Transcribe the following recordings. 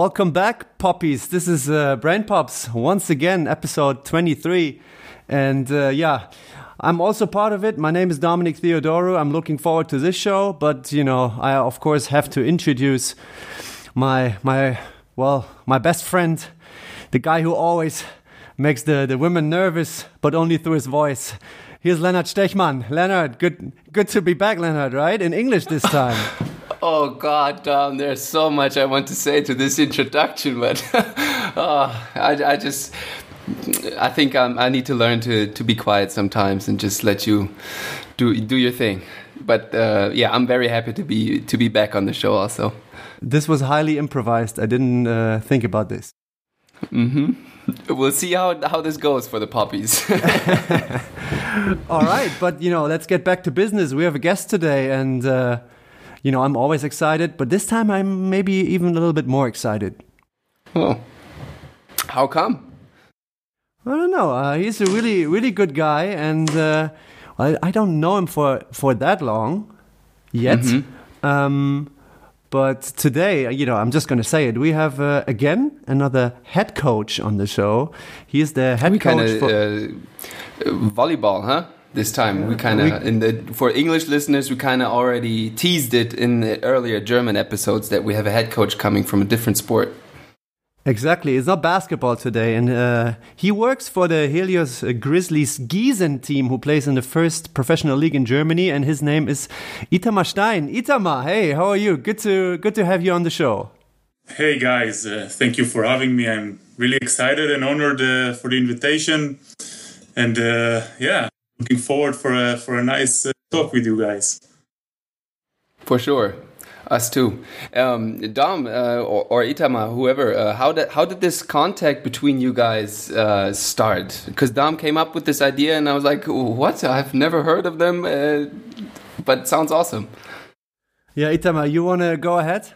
welcome back, poppies. This is uh, Brain Pops once again, episode 23. And uh, yeah, I'm also part of it. My name is Dominic Theodoro. I'm looking forward to this show, but you know, I of course have to introduce my my well, my best friend, the guy who always makes the, the women nervous, but only through his voice. Here's Leonard Stechmann. Leonard, good good to be back, Leonard, right? In English this time. Oh God, there's so much I want to say to this introduction, but oh, I, I just, I think I'm, I need to learn to, to be quiet sometimes and just let you do do your thing. But uh, yeah, I'm very happy to be to be back on the show. Also, this was highly improvised. I didn't uh, think about this. Mm-hmm. We'll see how how this goes for the puppies. All right, but you know, let's get back to business. We have a guest today, and. Uh, you know, I'm always excited, but this time I'm maybe even a little bit more excited. Well, how come? I don't know. Uh, he's a really, really good guy, and uh, I, I, don't know him for for that long yet. Mm-hmm. Um, but today, you know, I'm just going to say it. We have uh, again another head coach on the show. He's the head we coach kinda, for uh, volleyball, huh? This time. We kind of in the for English listeners, we kind of already teased it in the earlier German episodes that we have a head coach coming from a different sport. Exactly, it's not basketball today, and uh, he works for the Helios Grizzlies Gießen team, who plays in the first professional league in Germany, and his name is Itamar Stein. Itamar, hey, how are you? Good to good to have you on the show. Hey guys, uh, thank you for having me. I'm really excited and honored uh, for the invitation, and uh, yeah, looking forward for a for a nice uh, talk with you guys. For sure, us too. Um, Dom uh, or, or, Itamar, whoever, uh, how did how did this contact between you guys uh, start? Because Dom came up with this idea, and I was like, "What? I've never heard of them," uh, but sounds awesome. Yeah, Itama, you want to go ahead?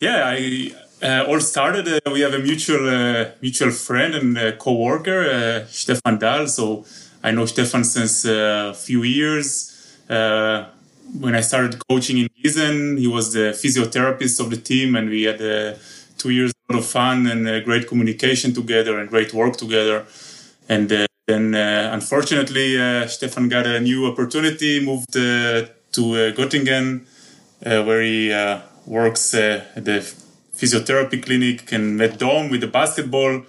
Yeah, I uh, all started. Uh, we have a mutual uh, mutual friend and uh, co-worker, uh, Stefan Dahl. So I know Stefan since a few years. Uh, when I started coaching in Gießen, he was the physiotherapist of the team, and we had uh, two years of fun and uh, great communication together and great work together. And uh, then, uh, unfortunately, uh, Stefan got a new opportunity, moved to Göttingen, where he works at the physiotherapy clinic and met Dom with the basketball.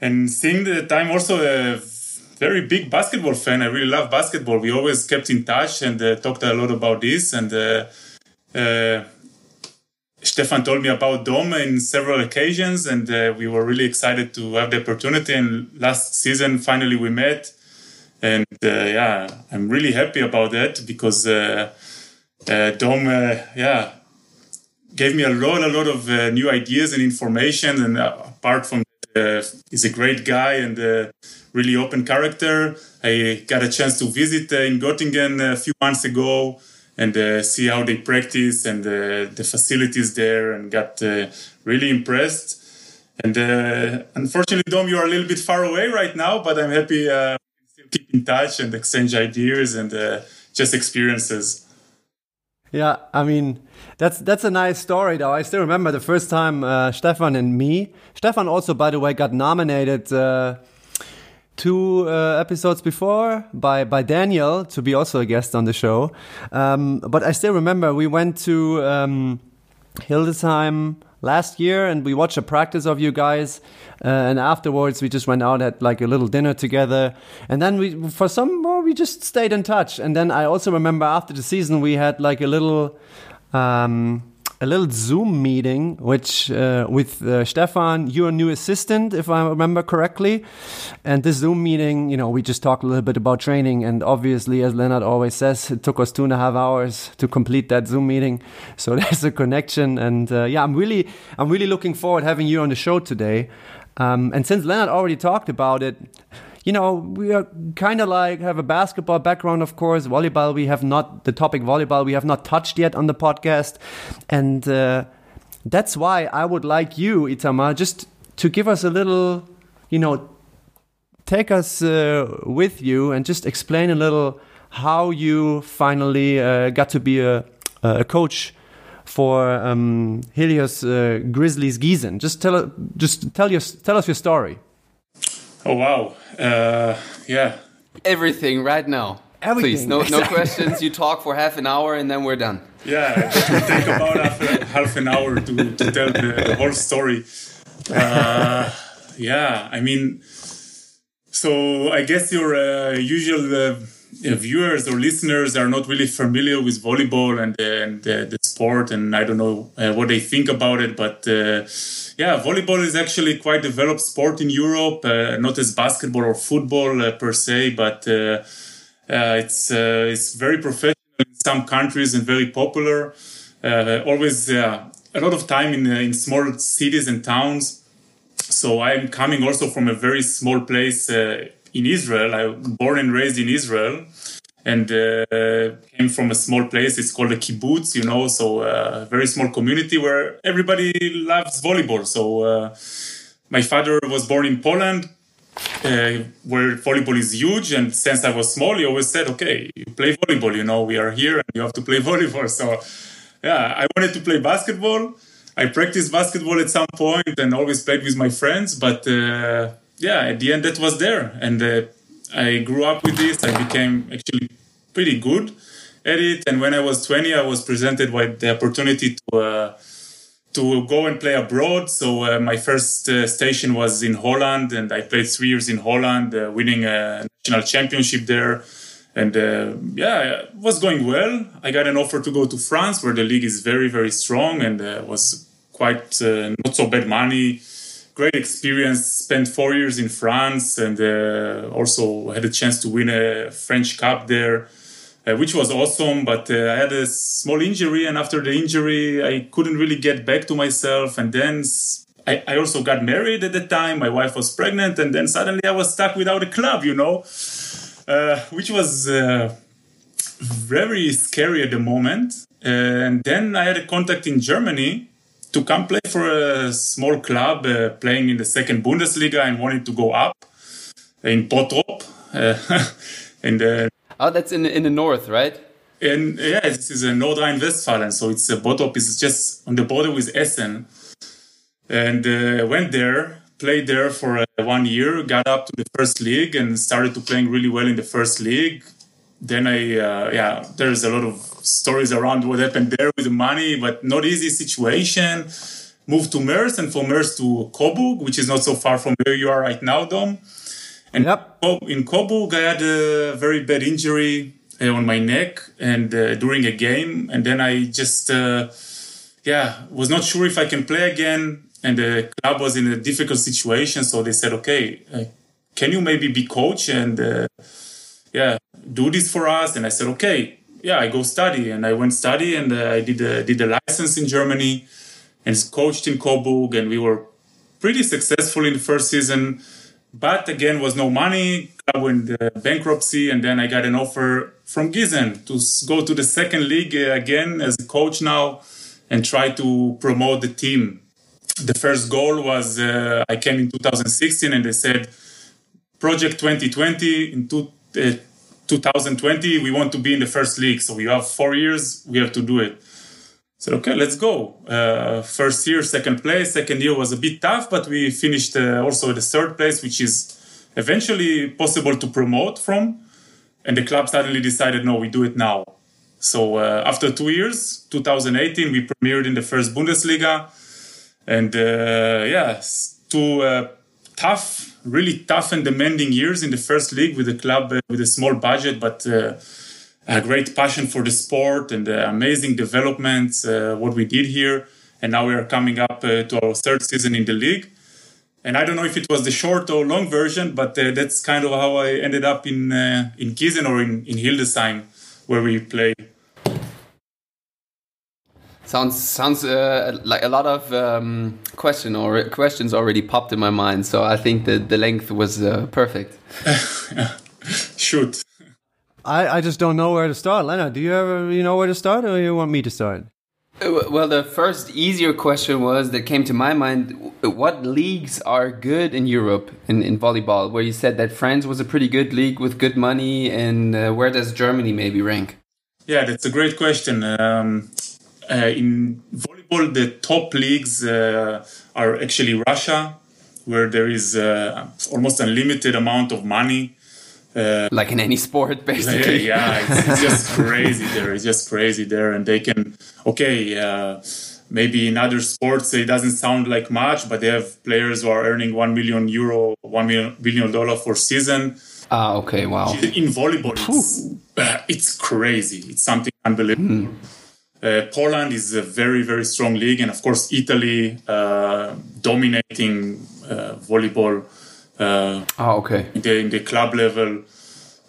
And seeing that I'm also a very big basketball fan. I really love basketball. We always kept in touch and uh, talked a lot about this. And uh, uh, Stefan told me about Dom in several occasions, and uh, we were really excited to have the opportunity. And last season, finally, we met. And uh, yeah, I'm really happy about that because uh, Dom, yeah, gave me a lot, a lot of new ideas and information. And apart from that, he's a great guy and really open character. I got a chance to visit uh, in Göttingen a few months ago and uh, see how they practice and uh, the facilities there and got uh, really impressed. And uh, unfortunately, Dom, you are a little bit far away right now, but I'm happy uh, still keep in touch and exchange ideas and just experiences. Yeah, I mean that's that's a nice story though. I still remember the first time Stefan and me. Stefan also, by the way, got nominated two uh, episodes before by by Daniel to be also a guest on the show. Um, but I still remember we went to um, Hildesheim last year and we watched a practice of you guys. Uh, and afterwards, we just went out had like a little dinner together. And then we, for some, well, we just stayed in touch. And then I also remember after the season, we had like a little. Um, a little Zoom meeting, which uh, with uh, Stefan, your new assistant, if I remember correctly. And this Zoom meeting, you know, we just talked a little bit about training, and obviously, as Leonard always says, it took us two and a half hours to complete that Zoom meeting. So there's a connection, and uh, yeah, I'm really, I'm really looking forward having you on the show today. Um, and since Leonard already talked about it, you know, we are kind of like have a basketball background, of course. Volleyball, we have not the topic volleyball, we have not touched yet on the podcast, and uh, that's why I would like you, Itama, just to give us a little, you know, take us uh, with you and just explain a little how you finally uh, got to be a, a coach for um, Helios uh, Grizzlies Gießen. Just tell just tell your tell us your story. Oh wow, uh, yeah. Everything right now. Everything. Please, no, no questions. You talk for half an hour and then we're done. Yeah, it take about half, half an hour to, to tell the, the whole story. Uh, yeah, I mean, so I guess your uh, usual uh, viewers or listeners are not really familiar with volleyball and, and the sport, and I don't know uh, what they think about it, but uh, yeah, volleyball is actually quite developed sport in Europe, uh, not as basketball or football per se, but it's it's very professional in some countries and very popular. always a lot of time in in small cities and towns so I'm coming also from a very small place uh, in Israel. I'm born and raised in Israel and uh, came from a small place. It's called a kibbutz, you know, so a uh, very small community where everybody loves volleyball. So uh, my father was born in Poland, uh, where volleyball is huge. And since I was small, he always said, okay, you play volleyball, you know, we are here and you have to play volleyball. So yeah, I wanted to play basketball. I practiced basketball at some point and always played with my friends. But uh, yeah, at the end, that was there. And uh, I grew up with this. I became actually pretty good at it. And when I was 20, I was presented with the opportunity to. Uh, to go and play abroad. So uh, my first uh, station was in Holland, and I played three years in Holland, uh, winning a national championship there. And uh, yeah, it was going well. I got an offer to go to France, where the league is very, very strong and uh, was quite not so bad money. Great experience. Spent four years in France and uh, also had a chance to win a French Cup there. Uh, which was awesome. But uh, I had a small injury, and after the injury, I couldn't really get back to myself. And then I, I, also got married at the time. My wife was pregnant, and then suddenly I was stuck without a club, you know uh, which was uh, very scary at the moment. And then I had a contact in Germany to come play for a small club uh, playing in the second Bundesliga and wanted to go up in Bottrop. and oh, that's in in the north, right? And yeah, this is a North Rhine-Westphalia, so it's uh, Bottrop is just on the border with Essen. And uh, went there played there for uh, one year, got up to the first league, and started to playing really well in the first league. Then I, uh, yeah, there's a lot of stories around what happened there with the money, but not easy situation. Moved to Moers and from Moers to Coburg, which is not so far from where you are right now, Dom. And yep. in Coburg, I had a very bad injury uh, on my neck and uh, during a game, and then I just, uh, yeah, was not sure if I can play again and the club was in a difficult situation. So they said, okay, uh, can you maybe be coach and uh, yeah, do this for us? And I said, okay, yeah, I go study, and I went study, and uh, I did a, did a license in Germany, and coached in Coburg, and we were pretty successful in the first season. But again, was no money. Club went uh, bankruptcy, and then I got an offer from Gießen to go to the second league uh, again as a coach now, and try to promote the team the first goal was uh, I came in 2016 and they said project 2020 in two, uh, 2020 we want to be in the first league. So we have four years we have to do it. Said okay let's go. Uh, first year second place. Second year was a bit tough but we finished uh, also the third place which is eventually possible to promote from. And the club suddenly decided no we do it now. So uh, after two years 2018 we premiered in the first bundesliga. And uh, yeah, two uh, tough, really tough and demanding years in the first league with a club uh, with a small budget, but a great passion for the sport and the amazing developments. what we did here, and now we are coming up to our third season in the league. And I don't know if it was the short or long version, but uh, that's kind of how I ended up in uh, in Gießen or in, in Hildesheim, where we play Sounds sounds uh, like a lot of um, question or questions already popped in my mind. So I think the the length was uh, perfect. Shoot. I, I just don't know where to start. Lena, do you ever you know where to start, or you want me to start? Uh, well, the first easier question was that came to my mind: What leagues are good in Europe in, in volleyball? Where you said that France was a pretty good league with good money, and uh, where does Germany maybe rank? Yeah, that's a great question. Um, in volleyball, the top leagues uh, are actually Russia, where there is uh, almost unlimited amount of money. Uh, like in any sport, basically. Yeah, it's, it's just crazy there. It's just crazy there, and they can okay. Uh, maybe in other sports it doesn't sound like much, but they have players who are earning one million euro, one million billion dollar for season. Ah, okay, wow. In volleyball, it's, uh, it's crazy. It's something unbelievable. Mm. Uh, Poland is a very, very strong league, and of course, Italy uh, dominating uh, volleyball. oh, okay. In the, in the club level.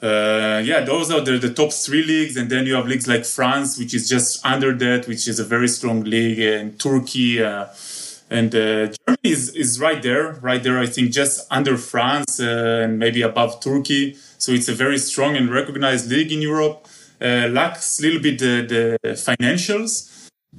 Uh, yeah, those are the, the top three leagues, and then you have leagues like France, which is just under that, which is a very strong league, and Turkey, uh, and uh, Germany is, is right there, right there. I think just under France and maybe above Turkey. So it's a very strong and recognized league in Europe uh, lacks a little bit the, the financials.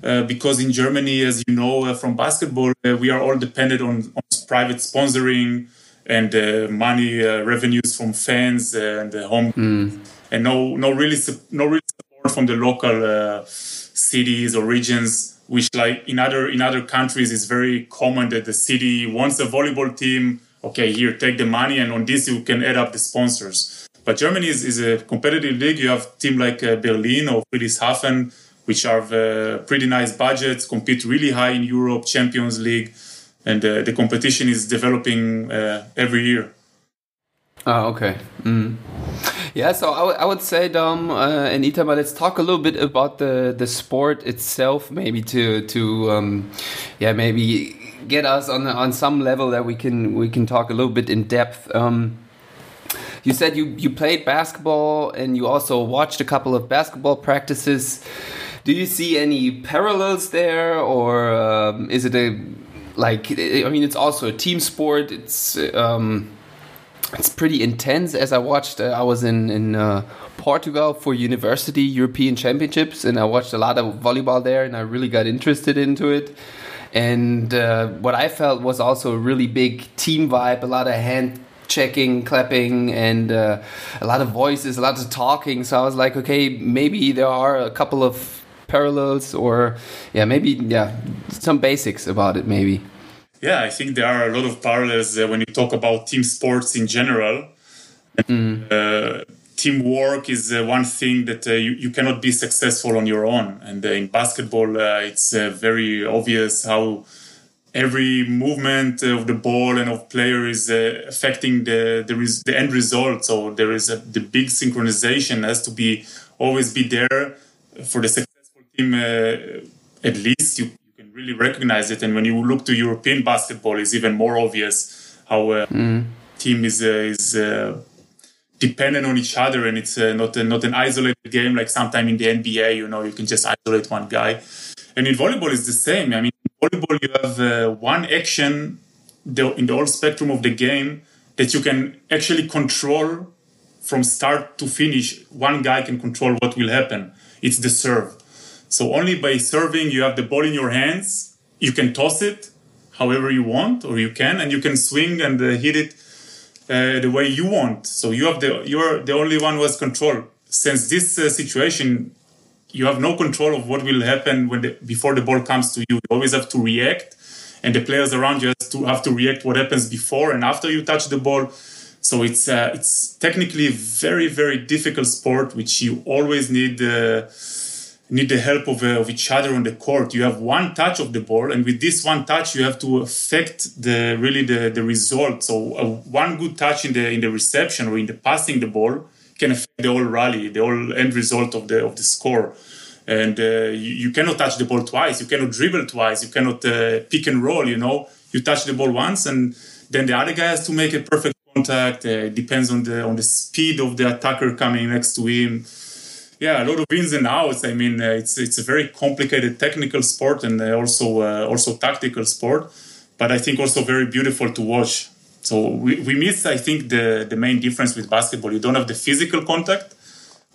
Uh, because in Germany, as you know uh, from basketball, uh, we are all dependent on, on private sponsoring and uh, money uh, revenues from fans and the home, mm. and no no really no really support from the local cities or regions. Which, like in other in other countries, is very common that the city wants a volleyball team. Okay, here take the money, and on this you can add up the sponsors. But Germany is, is a competitive league. You have team like uh, Berlin or Friedrichshafen, which have uh, pretty nice budgets, compete really high in Europe, Champions League, and uh, the competition is developing uh, every year. Oh, okay. Mm. Yeah, so I, would say, Dom uh, and Itamar, let's talk a little bit about the, the sport itself, maybe to to um, yeah, maybe get us on on some level that we can we can talk a little bit in depth. Um, you said you you played basketball and you also watched a couple of basketball practices. Do you see any parallels there, or um, is it a like? I mean, it's also a team sport. It's um, it's pretty intense. As I watched, uh, I was in in uh, Portugal for university European Championships, and I watched a lot of volleyball there, and I really got interested into it. And uh, what I felt was also a really big team vibe, a lot of hand checking, clapping, and uh, a lot of voices, a lot of talking. So I was like, okay, maybe there are a couple of parallels, or yeah, maybe yeah, some basics about it, maybe. Yeah, I think there are a lot of parallels uh, when you talk about team sports in general. Mm. Uh, teamwork is uh, one thing that uh, you, you cannot be successful on your own. And uh, in basketball, uh, it's very obvious how every movement of the ball and of player is uh, affecting the the, res- the, end result. So there is a, the big synchronization has to be always be there for the successful team. Uh, at least you, you, can really recognize it. And when you look to European basketball, it's even more obvious how a mm. team is uh, is uh, dependent on each other, and it's uh, not a, not an isolated game like sometime in the NBA. You know, you can just isolate one guy. And in volleyball, it's the same. I mean, volleyball, you have uh, one action in the whole spectrum of the game that you can actually control from start to finish. One guy can control what will happen. It's the serve. So only by serving, you have the ball in your hands. You can toss it however you want, or you can, and you can swing and uh, hit it uh, the way you want. So you have the you're the only one who has control. Since this uh, situation you have no control of what will happen when the, before the ball comes to you. You always have to react, and the players around you have to have to react what happens before and after you touch the ball. So it's uh, it's technically very very difficult sport, which you always need uh, need the help of, uh, of each other on the court. You have one touch of the ball, and with this one touch, you have to affect the really the, the result. So uh, one good touch in the in the reception or in the passing the ball can affect the whole rally, the whole end result of the of the score. And uh, you, you, cannot touch the ball twice. You cannot dribble twice. You cannot uh, pick and roll. You know, you touch the ball once, and then the other guy has to make a perfect contact. Uh, it depends on the on the speed of the attacker coming next to him. Yeah, a lot of ins and outs. I mean, uh, it's it's a very complicated technical sport and uh, also uh, also tactical sport, but I think also very beautiful to watch so we, we miss, I think, the, the main difference with basketball. You don't have the physical contact,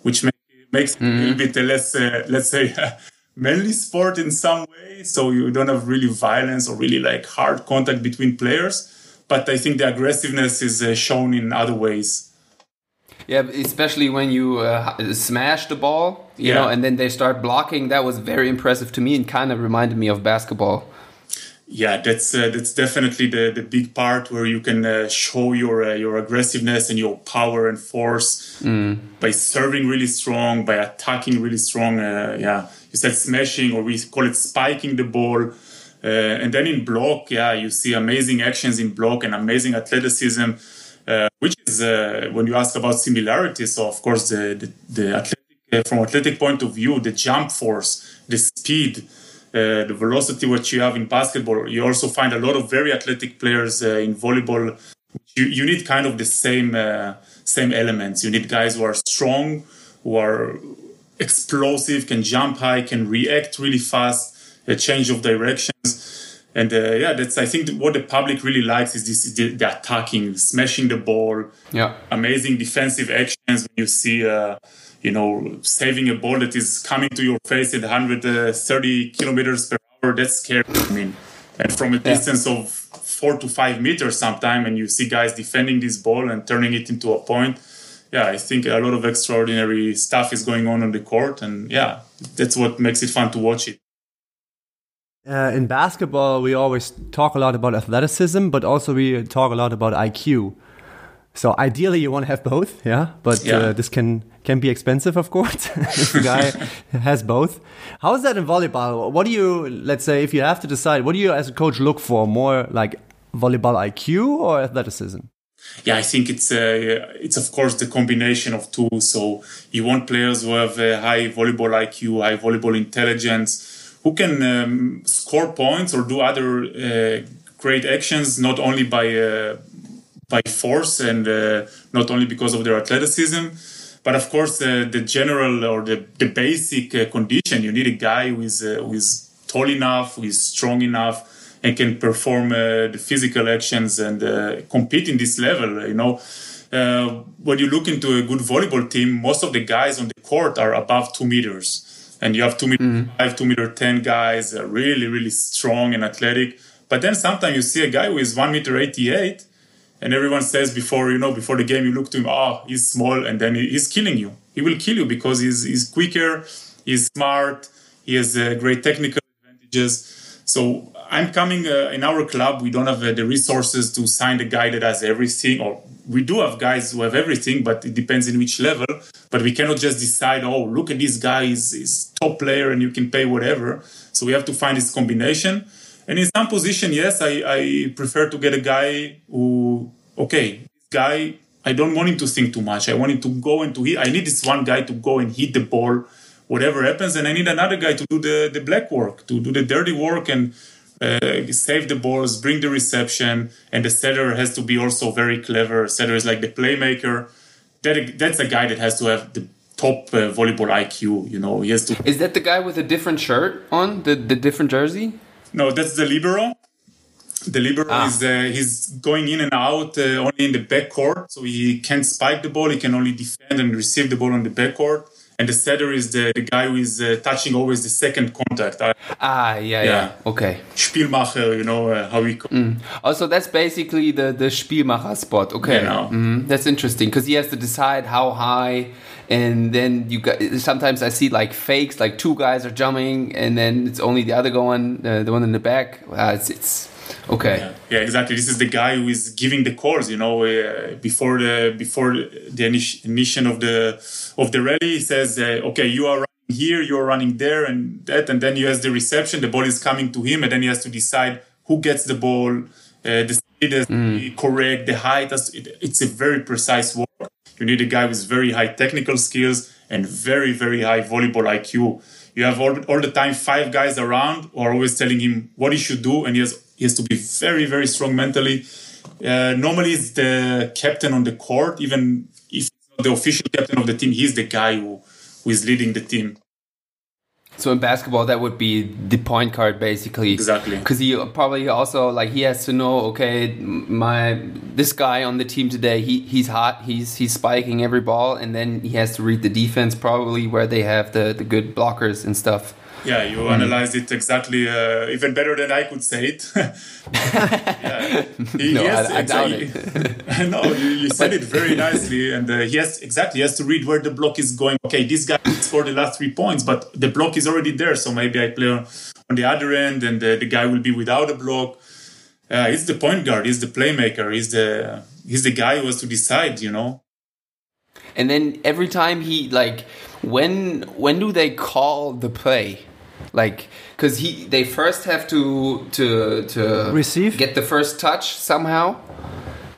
which make, makes mm-hmm. it a little mm-hmm. bit less, uh, let's say, manly sport in some way. So you don't have really violence or really like hard contact between players. But I think the aggressiveness is uh, shown in other ways. Yeah, especially when you uh, smash the ball, you Yeah. know, and then they start blocking. That was very impressive to me and kind of reminded me of basketball. Yeah, that's uh, that's definitely the, the big part where you can uh, show your uh, your aggressiveness and your power and force by serving really strong, by attacking really strong. Uh, yeah, you said smashing, or we call it spiking the ball. Uh, and then in block, yeah, you see amazing actions in block and amazing athleticism, uh, which is uh, when you ask about similarities. So of course, the the, the athletic, uh, from athletic point of view, the jump force, the speed, uh, the velocity what you have in basketball. You also find a lot of very athletic players uh, in volleyball. You, you need kind of the same uh, same elements. You need guys who are strong, who are explosive, can jump high, can react really fast, a change of directions. And uh, yeah, that's I think what the public really likes is this the, the attacking, smashing the ball, Yeah. amazing defensive actions when you see uh, you know saving a ball that is coming to your face at 130 kilometers per hour that's scary i mean. And from a distance of four to five meters sometime and you see guys defending this ball and turning it into a point yeah i think a lot of extraordinary stuff is going on on the court and yeah that's what makes it fun to watch it. Uh, in basketball, we always talk a lot about athleticism, but also we talk a lot about IQ. So ideally, you want to have both, yeah. But Yeah. Uh, this can can be expensive, of course. if the guy has both. How is that in volleyball? What do you, let's say, if you have to decide, what do you as a coach look for? More like volleyball IQ or athleticism? Yeah, I think it's uh, it's of course the combination of two. So you want players who have a high volleyball IQ, high volleyball intelligence, who can um, score points or do other uh, great actions, not only by uh, by force and uh, not only because of their athleticism, but of course uh, the general or the, the basic uh, condition. You need a guy who is uh, who is tall enough, who is strong enough, and can perform uh, the physical actions and uh, compete in this level. You know, uh, when you look into a good volleyball team, most of the guys on the court are above two meters, and you have two meter five, two meter ten guys, uh, really, really strong and athletic. But then sometimes you see a guy who is one meter eighty eight, and everyone says before you know before the game you look to him, oh, he's small, and then he's killing you. He will kill you because he's he's quicker, he's smart, he has uh, great technical advantages. So I'm coming uh, in our club. We don't have uh, the resources to sign the guy that has everything, or we do have guys who have everything, but it depends in which level. But we cannot just decide, oh, look at this guy, he's, he's top player, and you can pay whatever. So we have to find this combination. And in some position, yes, I, I prefer to get a guy who, okay, guy, I don't want him to think too much. I want him to go and to hit. I need this one guy to go and hit the ball, whatever happens. And I need another guy to do the, the black work, to do the dirty work and uh, save the balls, bring the reception. And the setter has to be also very clever. Setter is like the playmaker. That, that's a guy that has to have the top uh, volleyball IQ. You know, he has to Is that the guy with a different shirt on? The the different jersey? No, that's the libero. The libero Ah. is uh, he's going in and out uh, only in the backcourt, so he can't spike the ball. He can only defend and receive the ball on the backcourt. And the setter is the, the guy who is uh, touching always the second contact. Uh, Ah, yeah, yeah. Yeah. Okay. Spielmacher, you know uh, how we call Also, that's basically the the Spielmacher spot. Okay, Genau. Mhm. that's interesting because he has to decide how high, and then you got. Sometimes I see like fakes, like two guys are jumping, and then it's only the other going, uh, the one in the back. Uh, it's it's okay. Yeah, yeah, exactly. This is the guy who is giving the calls. You know, uh, before the before the initi- initiation of the of the rally, he says, uh, "Okay, you are running here, you are running there, and that," and then he has the reception. The ball is coming to him, and then he has to decide who gets the ball. Uh, the speed is correct, the height. it- It's a very precise work. You need a guy with very high technical skills and very very high volleyball IQ. You have all, all the time five guys around who are always telling him what he should do, and he has he has to be very very strong mentally. Uh, normally, it's the captain on the court, even if the official captain of the team. He's the guy who who is leading the team. So in basketball, that would be the point guard, basically. Exactly. Because he probably also like he has to know. Okay, my this guy on the team today, he he's hot. He's he's spiking every ball, and then he has to read the defense probably where they have the the good blockers and stuff. Yeah, you mm. analyzed it exactly, uh, even better than I could say it. yeah. He, no, I, I doubt it. no, you, you said it very nicely, and uh, he has exactly he has to read where the block is going. Okay, this guy scored the last three points, but the block is already there, so maybe I play on, on the other end, and the, the guy will be without a block. Uh, he's the point guard. He's the playmaker. He's the he's the guy who has to decide. You know. And then every time he like, when when do they call the play? Like because he they first have to to to receive? get the first touch somehow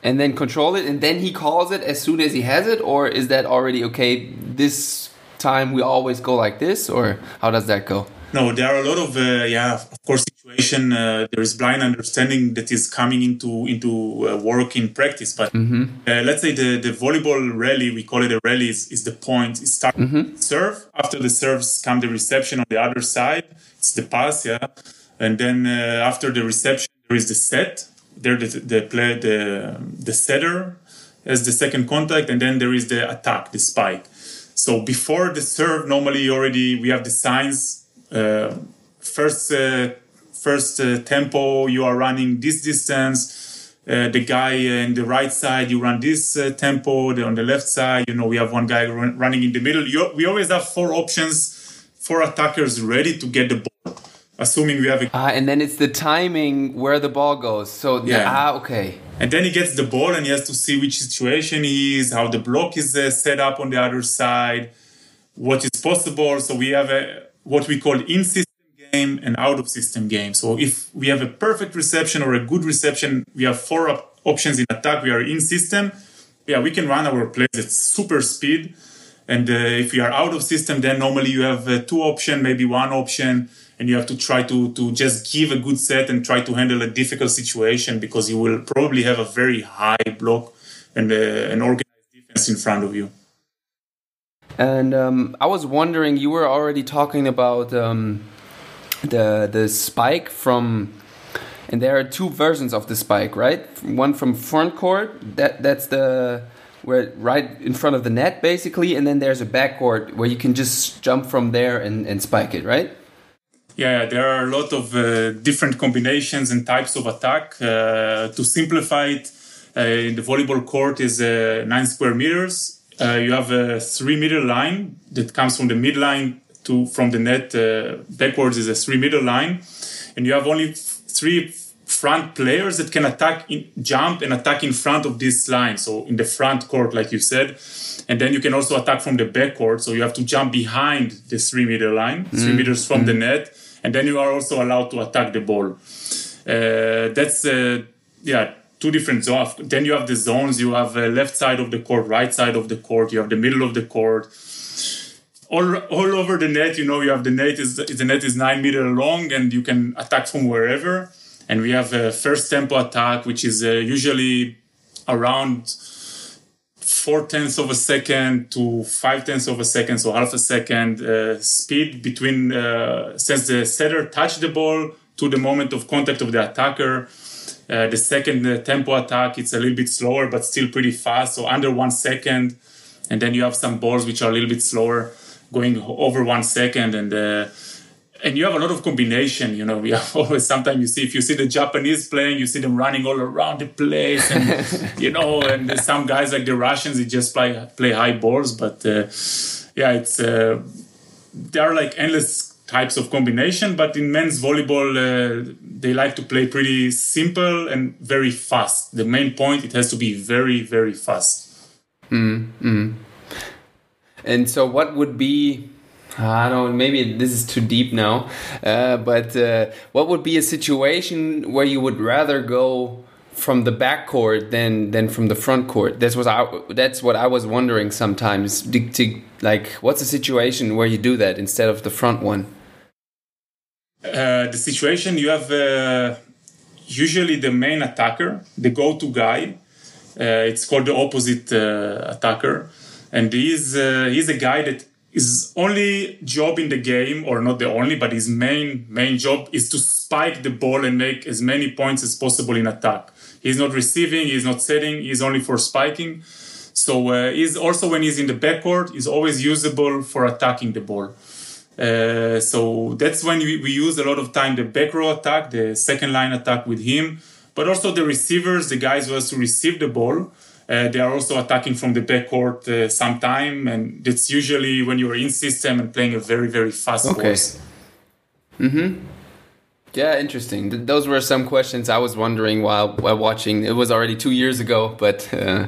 and then control it and then he calls it as soon as he has it or is that already okay this time we always go like this or how does that go no there are a lot of uh, yeah of course situation uh, there is blind understanding that is coming into into uh, work in practice but mm-hmm. uh, let's say the the volleyball rally we call it a rally is, is the point. It starts mm-hmm. serve. After the serves come the reception on the other side. It's the pass yeah. And then uh, after the reception there is the set. There the, the play the the setter as the second contact and then there is the attack the spike. So before the serve normally already we have the signs first uh, first uh, tempo you are running this distance. Uh, the guy in the right side you run this uh, tempo. The, on the left side you know we have one guy run, running in the middle. You, we always have four options four attackers ready to get the ball assuming we have a ah, and then it's the timing where the ball goes. So yeah. ah okay. And then he gets the ball and he has to see which situation he is how the block is uh, set up on the other side what is possible. So we have a what we call in system game and out of system game. So if we have a perfect reception or a good reception, we have four op- options in attack. We are in system. Yeah, we can run our plays at super speed. And uh, if we are out of system, then normally you have uh, two option, maybe one option, and you have to try to to just give a good set and try to handle a difficult situation because you will probably have a very high block and uh, an organized defense in front of you. And um, I was wondering, you were already talking about um, the the spike from and there are two versions of the spike, right? One from front court, that that's the where right in front of the net basically, and then there's a back court where you can just jump from there and, and spike it, right? Yeah, there are a lot of uh, different combinations and types of attack. Uh, to simplify it, uh, the volleyball court is uh, nine square meters. Uh, you have a three meter line that comes from the midline to from the net uh, backwards is a three meter line, and you have only three front players that can attack in, jump and attack in front of this line. So in the front court like you said. And then you can also attack from the back court so you have to jump behind the three meter line mm. three meters from mm. the net. And then you are also allowed to attack the ball. Uh, that's uh, yeah two different zones then you have the zones you have uh, left side of the court right side of the court you have the middle of the court all, all over the net. You know, you have the net is the net is nine meter long, and you can attack from wherever. And we have a first tempo attack, which is uh, usually around four tenths of a second to five tenths of a second, so half a second uh, speed between uh, since the setter touch the ball to the moment of contact of the attacker. Uh, the second uh, tempo attack, it's a little bit slower, but still pretty fast, so under one second. And then you have some balls which are a little bit slower going over one second and uh, and you have a lot of combination you know we have always sometimes you see if you see the japanese playing you see them running all around the place and you know and some guys like the russians they just play play high balls but uh, yeah it's uh, there are like endless types of combination but in men's volleyball uh, they like to play pretty simple and very fast the main point it has to be very very fast mm, mm. And so, what would be I don't know, maybe this is too deep now, uh, but uh, what would be a situation where you would rather go from the back court than than from the front court? That's what I that's what I was wondering sometimes. To, to, like, what's a situation where you do that instead of the front one? Uh, the situation you have uh, usually the main attacker, the go-to guy. Uh, it's called the opposite uh, attacker and he's uh, he's a guy that his only job in the game, or not the only, but his main main job is to spike the ball and make as many points as possible in attack. He's not receiving, he's not setting, he's only for spiking. So uh, he's also when he's in the backcourt, he's always usable for attacking the ball. Uh, so that's when we, we use a lot of time the back row attack, the second line attack with him, but also the receivers, the guys who has to receive the ball. Uh, they are also attacking from the backcourt uh, sometime, and that's usually when you're in system and playing a very very fast okay. course. Mm-hmm. Yeah, interesting. Th- those were some questions I was wondering while while watching. It was already two years ago, but uh,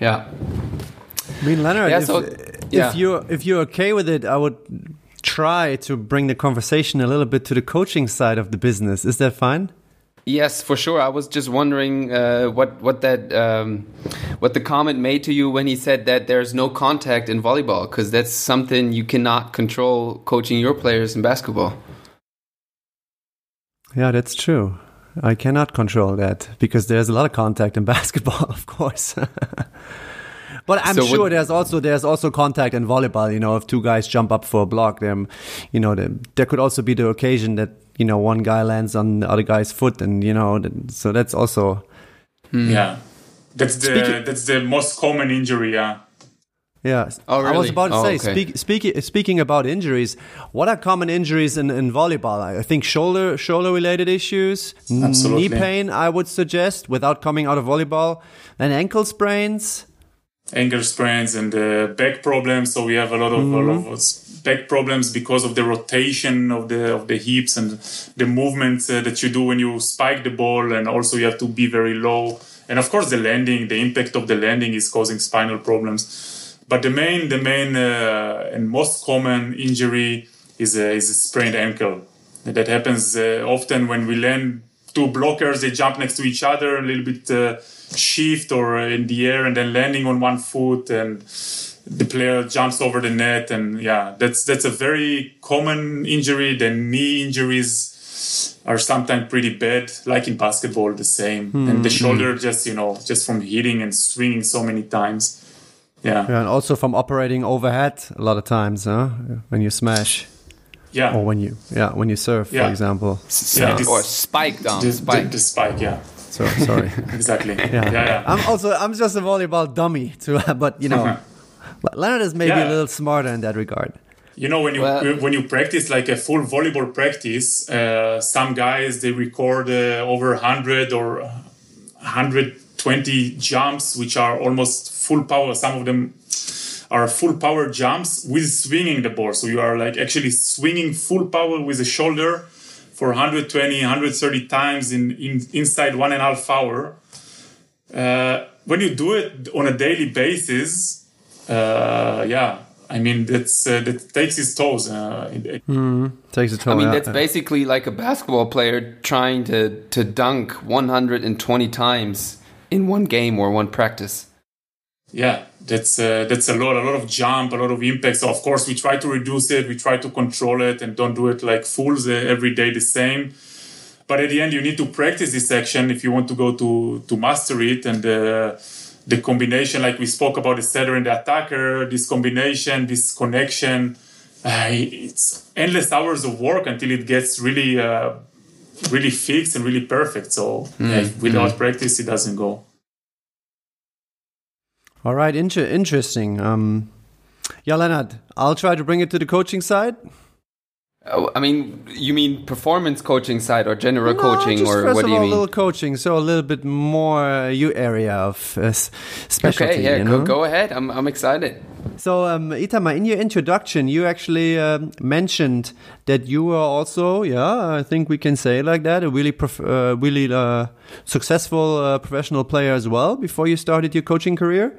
yeah. I mean, Leonard, yeah, if, so, yeah. if you if you're okay with it, I would try to bring the conversation a little bit to the coaching side of the business. Is that fine? Yes, for sure. I was just wondering uh, what what that um, what the comment made to you when he said that there's no contact in volleyball because that's something you cannot control coaching your players in basketball. Yeah, that's true. I cannot control that because there's a lot of contact in basketball, of course. But I'm so sure there's also there's also contact in volleyball. You know, if two guys jump up for a block, then you know there could also be the occasion that you know one guy lands on the other guy's foot, and you know so that's also hmm. yeah, that's the Speaking, that's the most common injury. Yeah. Yeah, oh, really? I was about to oh, say, okay. speak, speak, speaking about injuries, what are common injuries in, in volleyball? I think shoulder shoulder related issues, Absolutely. knee pain. I would suggest without coming out of volleyball, and ankle sprains ankle sprains and uh, back problems. So we have a lot of, mm-hmm. a lot of back problems because of the rotation of the of the hips and the movements uh, that you do when you spike the ball, and also you have to be very low. And of course, the landing, the impact of the landing is causing spinal problems. But the main, the main uh, and most common injury is a, is a sprained ankle. That happens uh, often when we land two blockers. They jump next to each other a little bit uh, shift or in the air and then landing on one foot and the player jumps over the net and yeah that's that's a very common injury the knee injuries are sometimes pretty bad like in basketball the same mm. and the shoulder mm. just you know just from hitting and swinging so many times yeah. yeah and also from operating overhead a lot of times huh when you smash yeah or when you yeah when you surf yeah. for example yeah, this, or spike down the, spike. The, the spike yeah so sorry. exactly. Yeah. yeah. yeah, I'm also I'm just a volleyball dummy too, but you know, Leonard is maybe yeah. a little smarter in that regard. You know, when you well, when you practice like a full volleyball practice, uh, some guys they record uh, over 100 or 120 jumps, which are almost full power. Some of them are full power jumps with swinging the ball. So you are like actually swinging full power with the shoulder for 120, 130 times in, in inside one and a half hour. Uh, when you do it on a daily basis, uh, yeah, I mean that's uh, that takes its toes. Uh, it, mm, takes a toll. I mean that's basically like a basketball player trying to to dunk 120 times in one game or one practice. Yeah, that's uh, that's a lot, a lot of jump, a lot of impact. So of course we try to reduce it, we try to control it, and don't do it like fools uh, every day the same. But at the end, you need to practice this action if you want to go to to master it. And uh, the combination, like we spoke about the setter and the attacker, this combination, this connection, uh, it's endless hours of work until it gets really, uh, really fixed and really perfect. So mm. yeah, without mm. practice, it doesn't go. All right, inter- interesting. Um, yeah, Leonard, I'll try to bring it to the coaching side. Oh, I mean, you mean performance coaching side or general no, coaching, or what do you all, mean? A little coaching, so a little bit more uh, you area of uh, specialty. Okay, yeah, you know? go, go ahead. I'm I'm excited. So, um, Itamar, in your introduction, you actually um, mentioned that you were also, yeah, I think we can say like that, a really, uh, really uh, successful uh, professional player as well before you started your coaching career.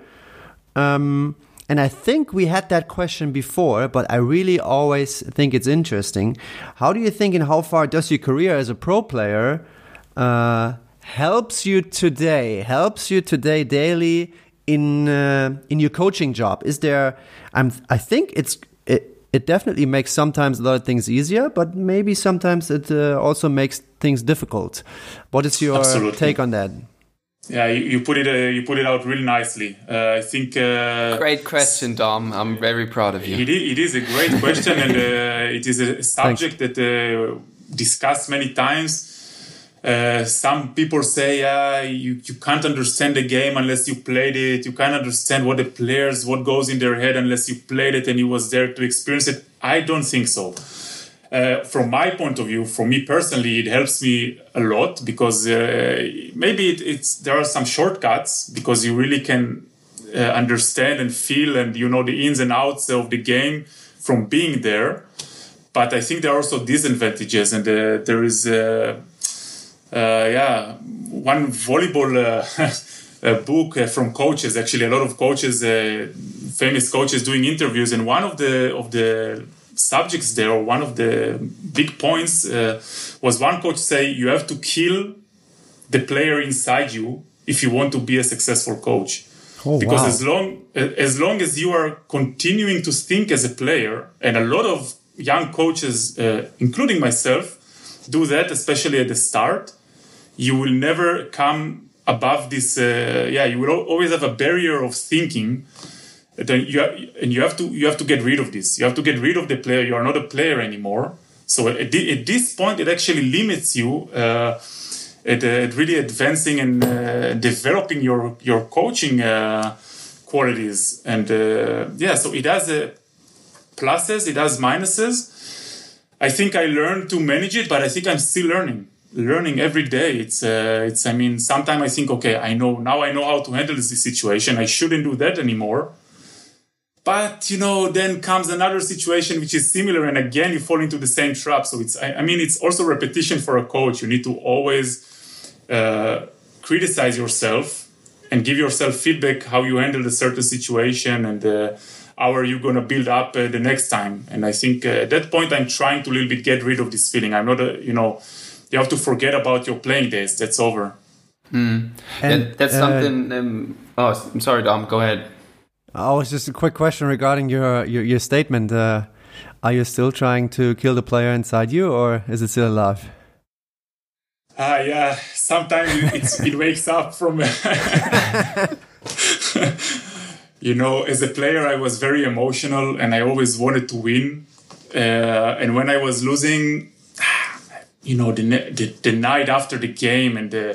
Um, and I think we had that question before, but I really always think it's interesting. How do you think, and how far does your career as a pro player uh, helps you today? Helps you today daily in uh, in your coaching job? Is there? I'm. I think it's. It, it definitely makes sometimes a lot of things easier, but maybe sometimes it uh, also makes things difficult. What is your Absolutely. take on that? Yeah, you, you put it uh, you put it out really nicely. Uh, I think. Uh, great question, Dom. I'm very proud of you. It is, it is a great question, and uh, it is a subject Thanks. that uh, discussed many times. Uh, some people say, "Yeah, you, you can't understand the game unless you played it. You can't understand what the players, what goes in their head unless you played it and you was there to experience it." I don't think so. Uh, from my point of view, for me personally, it helps me a lot because uh, maybe it, it's there are some shortcuts because you really can uh, understand and feel and you know the ins and outs of the game from being there. But I think there are also disadvantages, and there is, yeah, one volleyball. a book uh, from coaches actually a lot of coaches uh, famous coaches doing interviews and one of the of the subjects there or one of the big points uh, was one coach say you have to kill the player inside you if you want to be a successful coach oh, because wow. as long as long as you are continuing to think as a player and a lot of young coaches uh, including myself do that especially at the start you will never come above this uh, yeah you will always have a barrier of thinking. Then you have, and you have to you have to get rid of this. You have to get rid of the player. You are not a player anymore. So at, at this point it actually limits you uh, at, uh, at, really advancing and uh, developing your your coaching uh, qualities. And uh, yeah so it has pluses it has minuses. I think i learned to manage it but i think i'm still learning learning every day. It's uh, it's. I mean, sometimes I think, okay, I know now. I know how to handle this situation. I shouldn't do that anymore. But you know, then comes another situation which is similar, and again you fall into the same trap. So it's. I, I mean, it's also repetition for a coach. You need to always uh, criticize yourself and give yourself feedback how you handle a certain situation and. Uh, how are you going to build up uh, the next time? And I think uh, at that point, I'm trying to a little bit get rid of this feeling. I'm not, a, you know, you have to forget about your playing days. That's over. Mm. And that, that's uh, something. Um, oh, I'm sorry, Dom. Go ahead. I was just a quick question regarding your your, your statement. Uh, are you still trying to kill the player inside you, or is it still alive? Ah, uh, yeah. Sometimes it wakes up from. you know, as a player, I was very emotional, and I always wanted to win. Uh, and when I was losing, you know the, the, the night after the game and the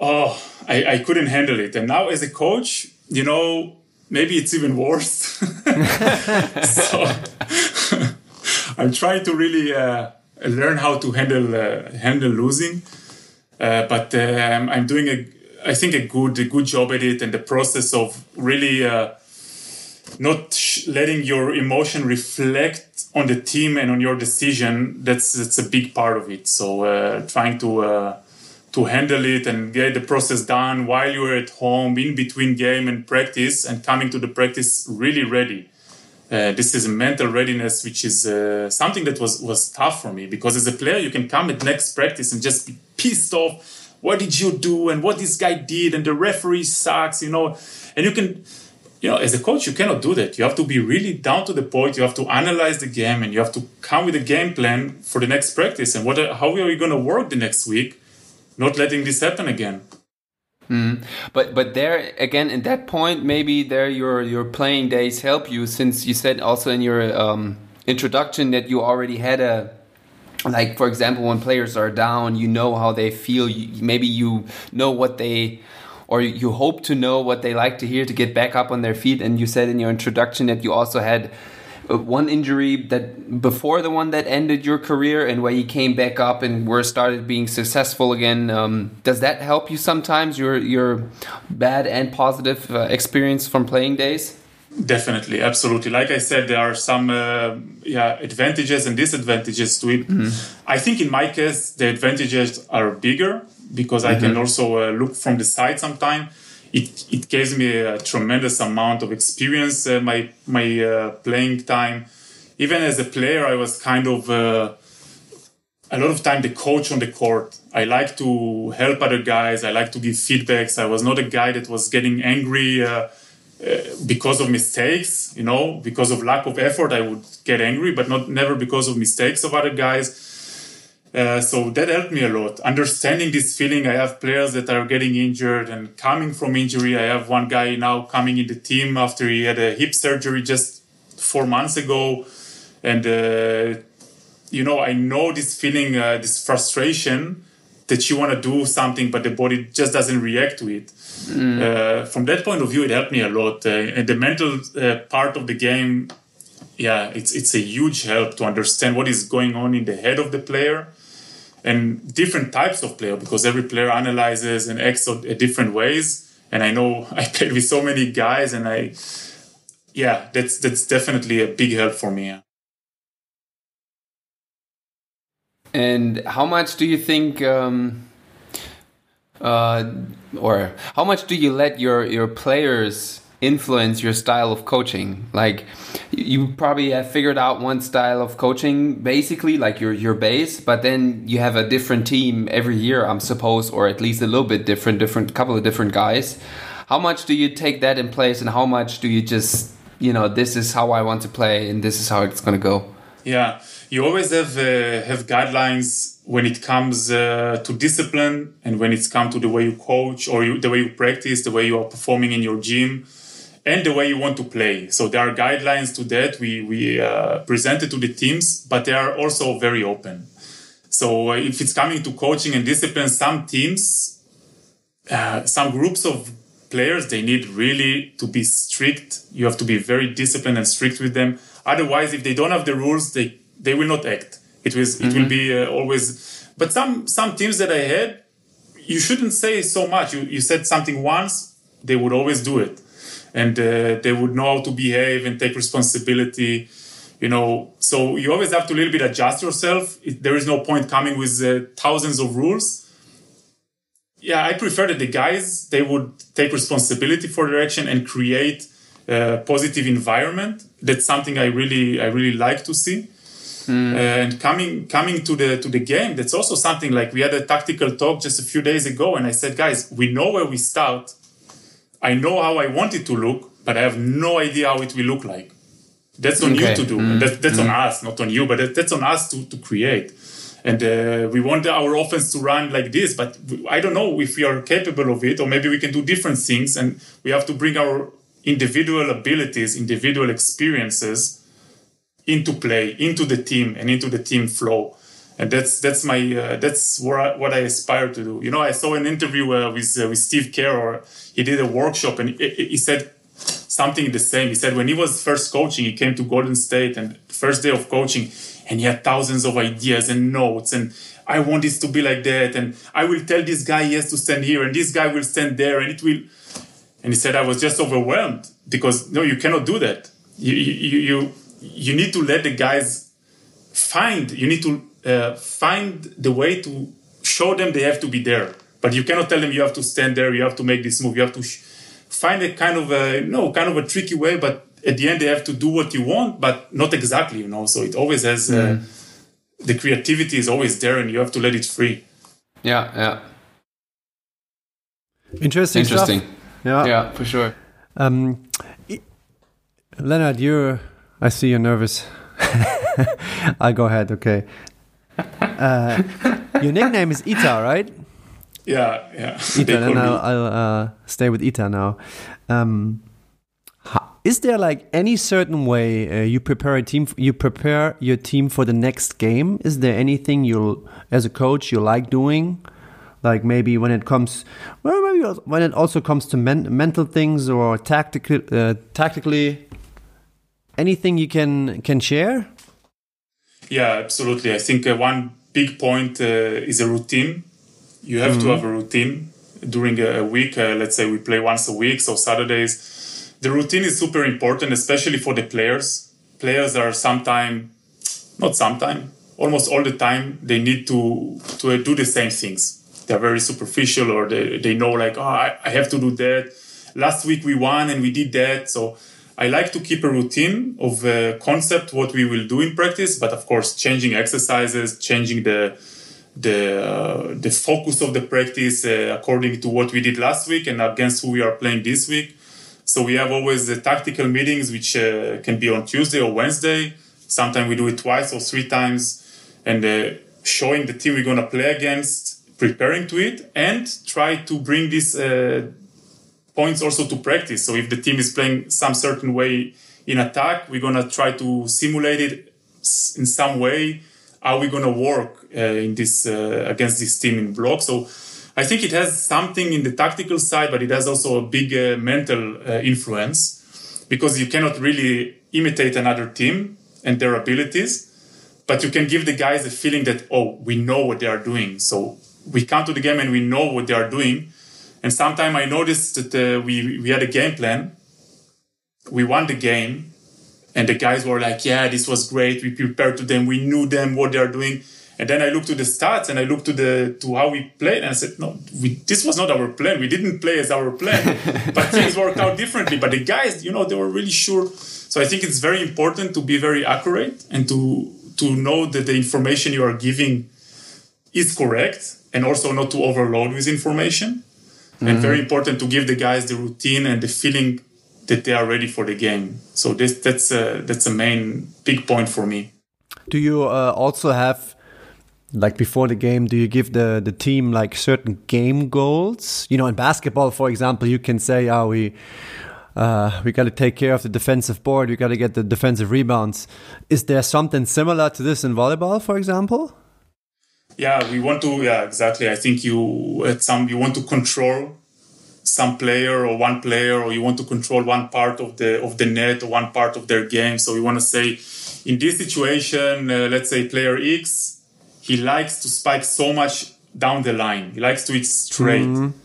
oh I, I couldn't handle it. And now as a coach you know maybe it's even worse. So i'm trying to really uh, learn how to handle uh, handle losing. Uh, but um, i'm doing a i think a good a good job at it and the process of really uh, not letting your emotion reflect on the team and on your decision that's that's a big part of it. So uh, trying to uh, to handle it and get the process done while you're at home in between game and practice and coming to the practice really ready. Uh, this is a mental readiness which is uh, something that was was tough for me because as a player you can come at next practice and just be pissed off. What did you do? And what this guy did? And the referee sucks you know? And you can you know, as a coach, you cannot do that. You have to be really down to the point. You have to analyze the game, and you have to come with a game plan for the next practice. And what, how are we going to work the next week? Not letting this happen again. Mm. But but there again, in that point, maybe there your your playing days help you, since you said also in your um, introduction that you already had a like for example when players are down you know how they feel you, maybe you know what they or you hope to know what they like to hear to get back up on their feet. And you said in your introduction that you also had uh, one injury that before the one that ended your career and where you came back up and were started being successful again. Um, does that help you sometimes? Your your bad and positive uh, experience from playing days. Definitely, absolutely. Like I said, there are some uh, yeah advantages and disadvantages to it. Mm -hmm. I think in my case, the advantages are bigger because mm-hmm. I can mm-hmm. also uh, look from the side sometimes. It, it gives me a tremendous amount of experience. Uh, my my uh, playing time, even as a player, I was kind of uh, a lot of time the coach on the court. I like to help other guys. I like to give feedbacks. I was not a guy that was getting angry. Uh, uh, because of mistakes, you know, because of lack of effort, I would get angry, but not never because of mistakes of other guys. Uh, so that helped me a lot. Understanding this feeling, I have players that are getting injured and coming from injury. I have one guy now coming in the team after he had a hip surgery just four months ago. And, uh, you know, I know this feeling, uh, this frustration that you want to do something, but the body just doesn't react to it. Mm. Uh, from that point of view, it helped me a lot. Uh, and the mental part of the game, yeah, it's it's a huge help to understand what is going on in the head of the player and different types of player because every player analyzes and acts in different ways. And I know I played with so many guys, and I, yeah, that's that's definitely a big help for me. And how much do you think, um, uh, or how much do you let your your players influence your style of coaching? Like, you probably have figured out one style of coaching, basically, like your your base, but then you have a different team every year, I'm suppose, or at least a little bit different, different couple of different guys. How much do you take that in place, and how much do you just, you know, this is how I want to play, and this is how it's going to go? Yeah you always have uh, have guidelines when it comes uh, to discipline and when it's come to the way you coach or you, the way you practice, the way you are performing in your gym, and the way you want to play. So there are guidelines to that we we uh, presented to the teams, but they are also very open. So uh, if it's coming to coaching and discipline, some teams, uh, some groups of players, they need really to be strict. You have to be very disciplined and strict with them. Otherwise, if they don't have the rules, they they will not act. It was mm-hmm. it will be uh, always. But some some teams that I had, you shouldn't say so much. You you said something once, they would always do it, and uh, they would know how to behave and take responsibility. You know, so you always have to a little bit adjust yourself. It, there is no point coming with uh, thousands of rules. Yeah, I prefer that the guys they would take responsibility for their action and create a positive environment. That's something I really I really like to see. Mm. and coming coming to the to the game, that's also something like we had a tactical talk just a few days ago, and I said, guys, we know where we start. I know how I want it to look, but I have no idea how it will look like. That's on okay. you to do. Mm. That, that's mm. on us, not on you, but that, that's on us to, to create. And uh, we want our offense to run like this, but I don't know if we are capable of it, or maybe we can do different things, and we have to bring our individual abilities, individual experiences into play, into the team, and into the team flow. And that's that's my uh, that's what I, what I aspire to do. You know, I saw an interview uh, with uh, with Steve Kerr, he did a workshop, and he, he said something the same. He said when he was first coaching, he came to Golden State, and first day of coaching, and he had thousands of ideas and notes, and I want this to be like that, and I will tell this guy he has to stand here, and this guy will stand there, and it will. And he said I was just overwhelmed because no, you cannot do that. You you you you need to let the guys find you need to uh, find the way to show them they have to be there but you cannot tell them you have to stand there you have to make this move you have to sh- find a kind of a no kind of a tricky way but at the end they have to do what you want but not exactly you know so it always has uh, mm. the creativity is always there and you have to let it free yeah yeah interesting interesting stuff. yeah yeah for sure um, leonard you're I see you're nervous. I'll go ahead, okay. Uh, your nickname is Ita, right? Yeah, yeah. Ita, then I'll, I'll uh, stay with Ita now. Um, is there like any certain way uh, you prepare a team? You prepare your team for the next game. Is there anything you, as a coach, you like doing? Like maybe when it comes, well, maybe when it also comes to men mental things or tactical, uh, tactically anything you can can share? Yeah, absolutely. I think uh, one big point uh, is a routine. You have mm-hmm. to have a routine during a week. Uh, let's say we play once a week, so Saturdays. The routine is super important, especially for the players. Players are sometime, not sometime, almost all the time, they need to to do the same things. They're very superficial, or they, they know like, oh, I, I have to do that. Last week we won and we did that, so I like to keep a routine of a concept what we will do in practice, but of course changing exercises, changing the the uh, the focus of the practice uh, according to what we did last week and against who we are playing this week. So we have always the tactical meetings, which uh, can be on Tuesday or Wednesday. Sometimes we do it twice or three times, and uh, showing the team we're gonna play against, preparing to it, and try to bring this uh, points also to practice. So if the team is playing some certain way in attack, we're gonna try to simulate it in some way. Are we gonna work uh, in this uh, against this team in block? So I think it has something in the tactical side, but it has also a big uh, mental uh, influence because you cannot really imitate another team and their abilities, but you can give the guys a feeling that, oh, we know what they are doing. So we come to the game and we know what they are doing. And sometime I noticed that uh, we, we had a game plan. We won the game and the guys were like, yeah, this was great. We prepared to them. We knew them, what they are doing. And then I looked to the stats and I looked to the to how we played and I said, no, we, this was not our plan. We didn't play as our plan, but things worked out differently. But the guys, you know, they were really sure. So I think it's very important to be very accurate and to to know that the information you are giving is correct and also not to overload with information. Mm-hmm. And very important to give the guys the routine and the feeling that they are ready for the game. So this that's a that's a main big point for me. Do you uh, also have like before the game do you give the the team like certain game goals you know in basketball for example you can say oh we uh, we got to take care of the defensive board we got to get the defensive rebounds is there something similar to this in volleyball for example yeah we want to yeah exactly i think you at some you want to control some player or one player or you want to control one part of the of the net or one part of their game so we want to say in this situation uh, let's say player x he likes to spike so much down the line. He likes to hit straight. Mm-hmm.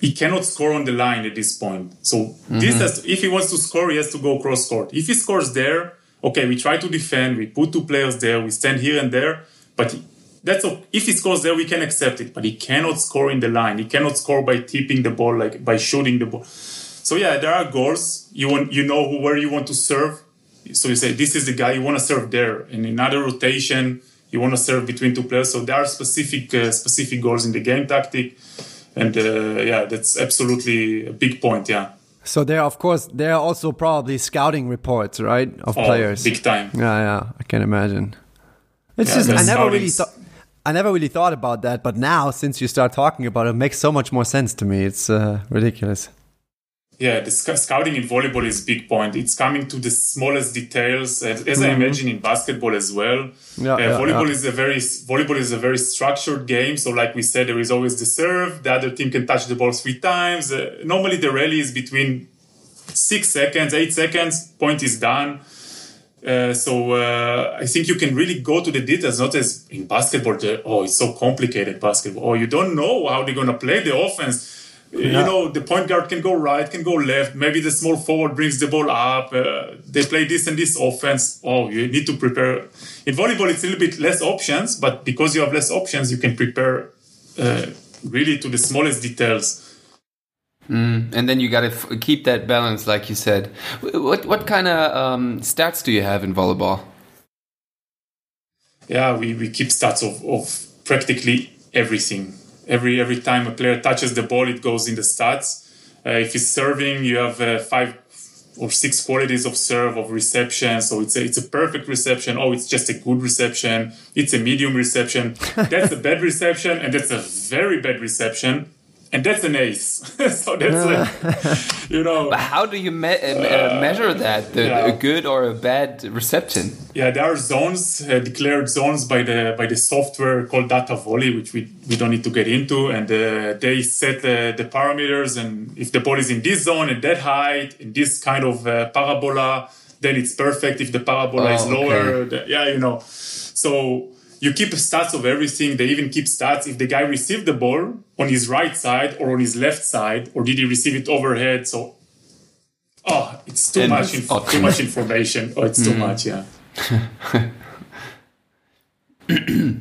He cannot score on the line at this point. So mm-hmm. this has, if he wants to score, he has to go cross court. If he scores there, okay, we try to defend. We put two players there. We stand here and there. But that's a, if he scores there, we can accept it. But he cannot score in the line. He cannot score by tipping the ball, like by shooting the ball. So yeah, there are goals. You want, you know where you want to serve. So you say this is the guy you want to serve there. In another rotation, you want to serve between two players. So there are specific uh, specific goals in the game tactic, and uh, yeah, that's absolutely a big point. Yeah. So there, of course, there are also probably scouting reports, right, of oh, players. Big time. Yeah, yeah, I can imagine. It's yeah, just I never really thought. I never really thought about that, but now since you start talking about it, it makes so much more sense to me. It's uh, ridiculous yeah, the sc- scouting in volleyball is big point. It's coming to the smallest details, as, as mm-hmm. I imagine in basketball as well. Yeah, uh, yeah volleyball yeah. is a very volleyball is a very structured game. So, like we said, there is always the serve. The other team can touch the ball three times. Uh, normally, the rally is between six seconds, eight seconds. Point is done. Uh, so uh, I think you can really go to the details, not as in basketball. The, oh, it's so complicated basketball. Oh, you don't know how they're gonna play the offense yeah. You know, the point guard can go right, can go left. Maybe the small forward brings the ball up. Uh, they play this and this offense. Oh, you need to prepare. In volleyball, it's a little bit less options, but because you have less options, you can prepare uh, really to the smallest details. Mm, and then you got to f- keep that balance, like you said. What what kind of um, stats do you have in volleyball? Yeah, we, we keep stats of, of practically everything every every time a player touches the ball, it goes in the stats. Uh, if he's serving, you have uh, five or six qualities of serve of reception. So it's a, it's a perfect reception. Oh, it's just a good reception. It's a medium reception. That's a bad reception, and that's a very bad reception and that's an ace. so that's a, you know. But how do you me uh, measure that? The, yeah. A good or a bad reception? Yeah, there are zones uh, declared zones by the by the software called Data Volley, which we, we don't need to get into, and uh, they set the parameters. And if the ball is in this zone at that height, in this kind of uh, parabola, then it's perfect. If the parabola oh, is lower, okay. the, yeah, you know. So you keep stats of everything. They even keep stats if the guy received the ball on his right side or on his left side, or did he receive it overhead? So, oh, it's too and much. Inf-. Too much information. Oh, it's too mm. much. Yeah.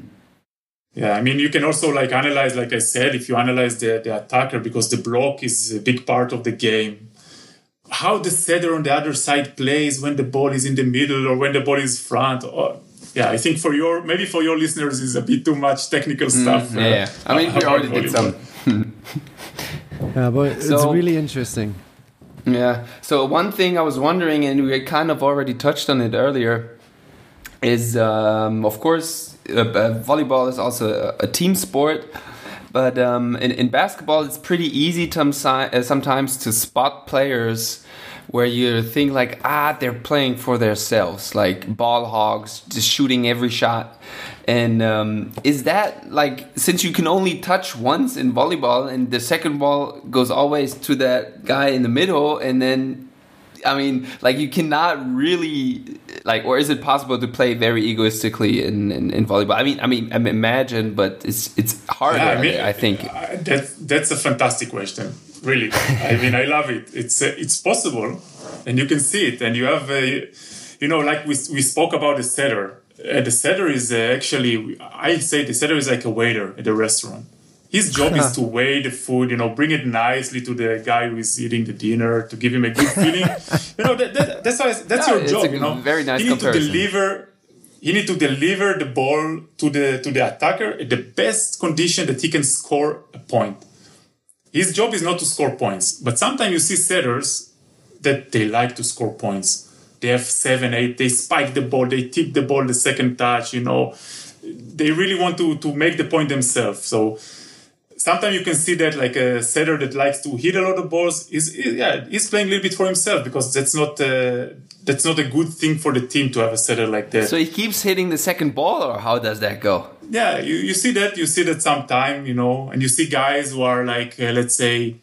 yeah, I mean, you can also like analyze, like I said, if you analyze the, the attacker, because the block is a big part of the game. How the setter on the other side plays when the ball is in the middle or when the ball is front. Oh, yeah, I think for your maybe for your listeners is a bit too much technical mm, stuff. yeah, uh, yeah, I mean we already did some. yeah, but so, it's really interesting. Yeah. So one thing I was wondering, and we kind of already touched on it earlier, is um, of course uh, uh, volleyball is also a, a team sport. But um, in, in basketball, it's pretty easy to, uh, sometimes to spot players where you think like ah they're playing for themselves like ball hogs just shooting every shot and um, is that like since you can only touch once in volleyball and the second ball goes always to that guy in the middle and then I mean, like you cannot really like, or is it possible to play very egoistically in, in, in volleyball? I mean, I mean, I imagine, but it's it's harder. Yeah, I, mean, I think uh, that that's a fantastic question. Really, I mean, I love it. It's uh, it's possible, and you can see it, and you have, uh, you know, like we we spoke about the setter. Uh, the setter is uh, actually, I say the setter is like a waiter at a restaurant his job is to weigh the food, you know, bring it nicely to the guy who is eating the dinner to give him a good feeling. you know, that, that, that's how that's your job. You know, very nice. You need to deliver. You need to deliver the ball to the to the attacker at the best condition that he can score a point. His job is not to score points, but sometimes you see setters that they like to score points. They have seven, eight. They spike the ball. They tip the ball the second touch. You know, they really want to to make the point themselves. So sometimes you can see that like a setter that likes to hit a lot of balls is, yeah he's playing a little bit for himself because that's not uh, that's not a good thing for the team to have a setter like that. So he keeps hitting the second ball, or how does that go? Yeah, you, you see that you see that sometime you know, and you see guys who are like uh, let's say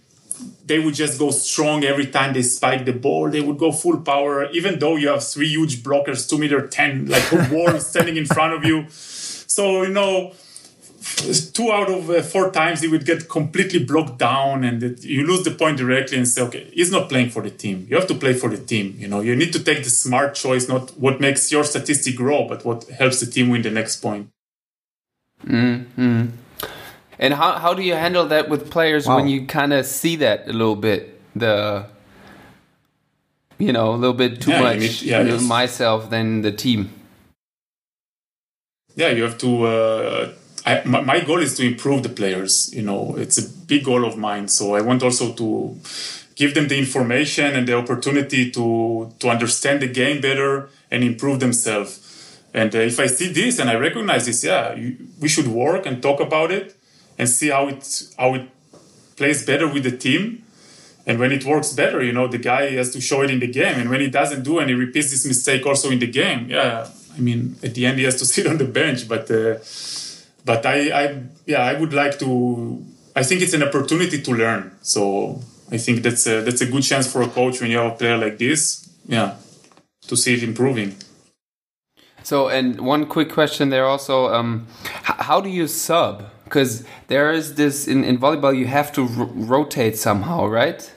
they would just go strong every time they spike the ball. They would go full power, even though you have three huge blockers, two meter ten, like a wall standing in front of you. So you know two out of uh, four times he would get completely blocked down and it, you lose the point directly and say okay he's not playing for the team you have to play for the team you know you need to take the smart choice not what makes your statistic grow but what helps the team win the next point mm-hmm. and how, how do you handle that with players wow. when you kind of see that a little bit the you know a little bit too yeah, much yeah, yes. myself than the team yeah you have to uh, I, my goal is to improve the players. You know, it's a big goal of mine. So I want also to give them the information and the opportunity to to understand the game better and improve themselves. And uh, if I see this and I recognize this, yeah, you, we should work and talk about it and see how it how it plays better with the team. And when it works better, you know, the guy has to show it in the game. And when he doesn't do and he repeats this mistake also in the game, yeah, I mean, at the end he has to sit on the bench, but. Uh, but I, I yeah I would like to I think it's an opportunity to learn. So I think that's a that's a good chance for a coach when you have a player like this yeah to see it improving. So and one quick question there also um, how do you sub? Because there is this in, in volleyball you have to rotate somehow right?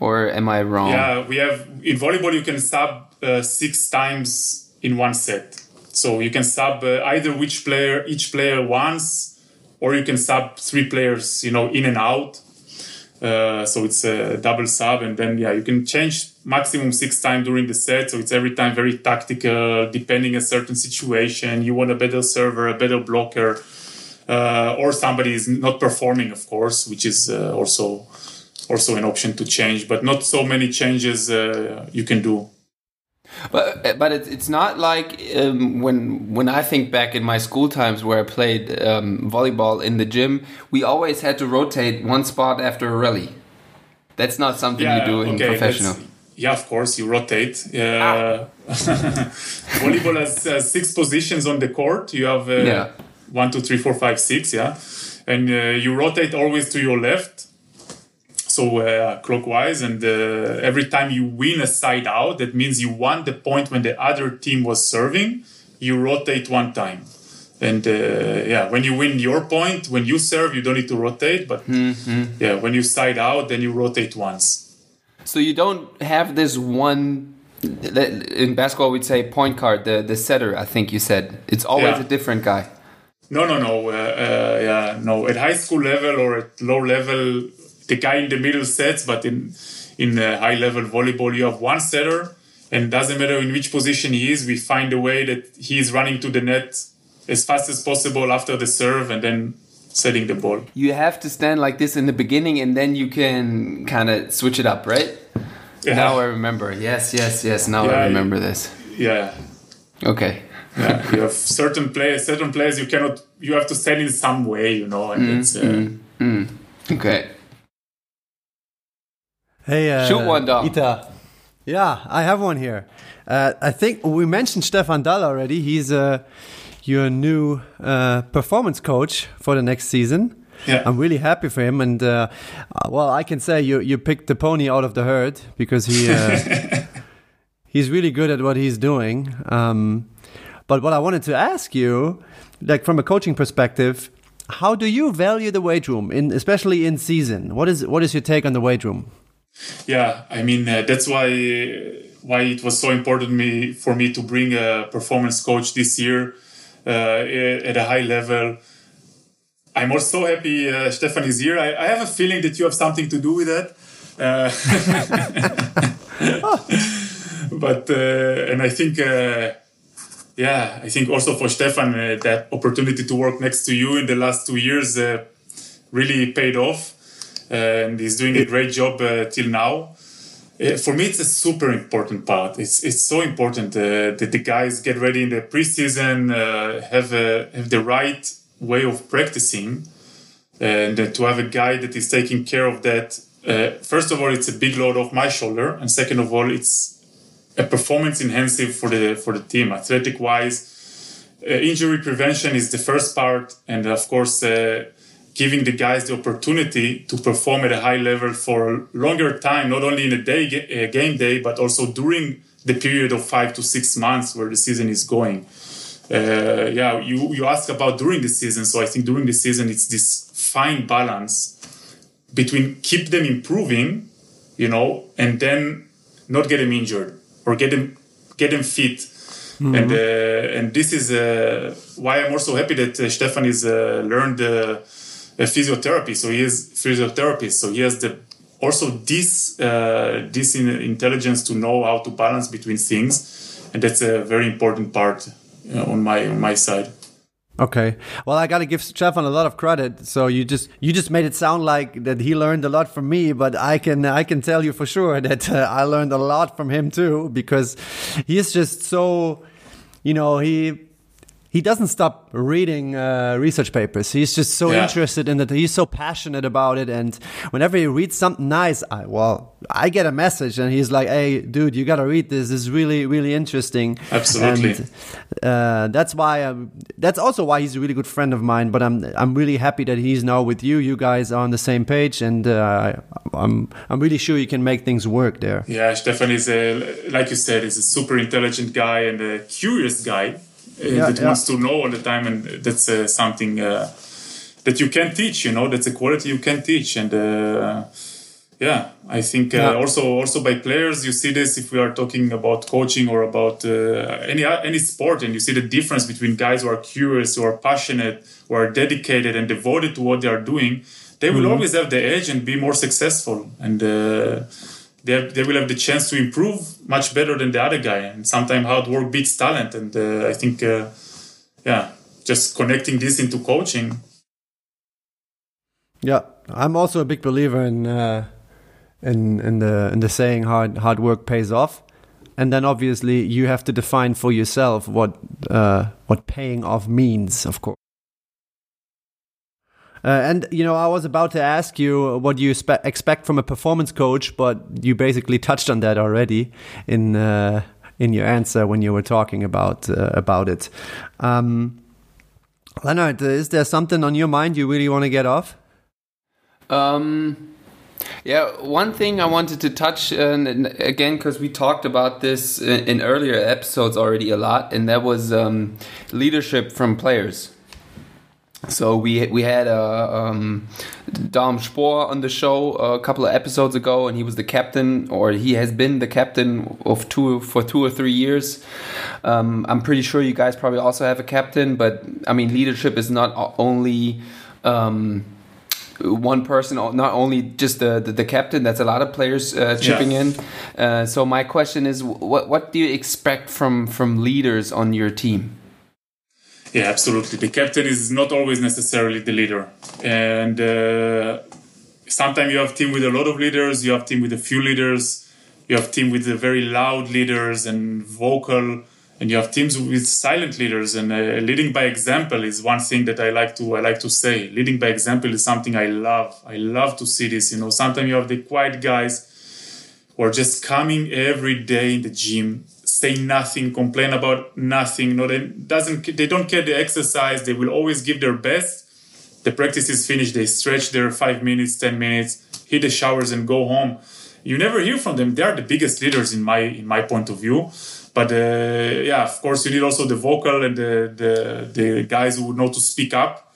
Or am I wrong? Yeah we have in volleyball you can sub uh, six times in one set so you can sub uh, either which player each player once, or you can sub three players, you know, in and out. Uh, so it's a double sub, and then yeah, you can change maximum six times during the set. So it's every time very tactical, depending a certain situation. You want a better server, a better blocker, uh, or somebody is not performing, of course, which is uh, also also an option to change, but not so many changes uh, you can do. But but it's it's not like um, when when I think back in my school times where I played um, volleyball in the gym, we always had to rotate one spot after a rally. That's not something yeah, you do in okay, professional. Yeah, of course you rotate. Uh, ah. volleyball has uh, six positions on the court. You have uh, yeah. one, two, three, four, five, six. Yeah, and uh, you rotate always to your left so uh, clockwise and uh, every time you win a side out that means you won the point when the other team was serving you rotate one time. And uh, yeah when you win your point when you serve you don't need to rotate but mm-hmm. yeah when you side out then you rotate once. So you don't have this one in basketball we'd say point guard the the setter i think you said. It's always yeah. a different guy. No no no uh, uh, yeah no. At high school level or at low level the guy in the middle sets, but in in high level volleyball, you have one setter, and doesn't matter in which position he is, we find a way that he is running to the net as fast as possible after the serve, and then setting the ball. You have to stand like this in the beginning, and then you can kind of switch it up, right? Yeah. Now I remember. Yes, yes, yes. Now yeah, I remember this. Yeah. Okay. yeah, you have certain players. Certain players you cannot. You have to stand in some way, you know, and mm, it's. Uh, mm, mm. Okay. Hey, uh, shoot one dog. Ita. Yeah, I have one here. Uh, I think we mentioned Stefan Dahl already. He's uh, your new uh, performance coach for the next season. yeah. I'm really happy for him. And uh, well, I can say you you picked the pony out of the herd because he uh, he's really good at what he's doing. Um, but what I wanted to ask you, like from a coaching perspective, how do you value the weight room, in especially in season? What is what is your take on the weight room? Yeah, I mean uh, that's why why it was so important me for me to bring a performance coach this year uh, at a high level. I'm also happy uh, Stefan is here. I, I, have a feeling that you have something to do with that. Uh, but uh, and I think uh, yeah, I think also for Stefan uh, that opportunity to work next to you in the last two years really paid off, and he's doing a great job till now. Uh, for me, it's a super important part. It's it's so important uh, that the guys get ready in the preseason, uh, have a, have the right way of practicing, and to have a guy that is taking care of that. Uh, first of all, it's a big load off my shoulder, and second of all, it's a performance enhancing for the for the team, athletic wise. Uh, injury prevention is the first part, and of course uh, giving the guys the opportunity to perform at a high level for a longer time, not only in a day a game day, but also during the period of five to six months where the season is going. Uh, yeah, you you ask about during the season, so I think during the season it's this fine balance between keep them improving, you know, and then not get them injured or get them get them fit. Mm-hmm. And uh, and this is uh, why I'm also happy that uh, Stefan is uh, learned a physiotherapy. So he is physiotherapist. So he has the also this uh, this intelligence to know how to balance between things, and that's a very important part know, on my on my side. Okay. Well, I got to give Stefan a lot of credit. So you just you just made it sound like that he learned a lot from me, but I can I can tell you for sure that uh, I learned a lot from him too because he is just so you know, he he doesn't stop reading uh, research papers. He's just so yeah. interested in it. He's so passionate about it. And whenever he reads something nice, I, well, I get a message and he's like, Hey, dude, you got to read this. This is really, really interesting. Absolutely. And, uh, that's why, I'm, that's also why he's a really good friend of mine. But I'm, I'm really happy that he's now with you. You guys are on the same page. And uh, I'm, I'm really sure you can make things work there. Yeah, Stefan is a, like you said, is a super intelligent guy and a curious guy yeah, that yeah. wants to know all the time, and that's uh, something uh, that you can teach. You know, that's a quality you can teach, and yeah, I think yeah. also also by players you see this if we are talking about coaching or about any any sport, and you see the difference between guys who are curious, who are passionate, who are dedicated and devoted to what they are doing. They will mm-hmm. always have the edge and be more successful and they, they will have the chance to improve much better than the other guy. And sometimes hard work beats talent. And uh, I think, uh, yeah, just connecting this into coaching. Yeah, I'm also a big believer in uh, in in the in the saying hard hard work pays off, and then obviously you have to define for yourself what uh, what paying off means, of course. Uh, and you know, I was about to ask you what do you expect from a performance coach, but you basically touched on that already in uh, in your answer when you were talking about uh, about it. Um, Leonard, is there something on your mind you really want to get off? Um, yeah, one thing I wanted to touch and, and again because we talked about this in, in, earlier episodes already a lot, and that was um, leadership from players. So we we had uh, um, Dom Spohr on the show a couple of episodes ago, and he was the captain, or he has been the captain of two for two or three years. Um, I'm pretty sure you guys probably also have a captain, but I mean, leadership is not only um, one person, not only just the, the, the, captain. That's a lot of players uh, chipping yeah. in. Uh, so my question is, what what do you expect from from leaders on your team? Yeah, absolutely. The captain is not always necessarily the leader, and uh, sometimes you have team with a lot of leaders, you have team with a few leaders, you have team with the very loud leaders and vocal, and you have teams with silent leaders. And uh, leading by example is one thing that I like to I like to say. Leading by example is something I love. I love to see this. You know, sometimes you have the quiet guys who are just coming every day in the gym say nothing, complain about nothing. No, they doesn't they don't care the exercise. They will always give their best, the practice is finished, they stretch their five minutes, ten minutes, hit the showers, and go home. You never hear from them. They are the biggest leaders in my in my point of view. But uh, yeah, of course, you need also the vocal and the the, the guys who would know to speak up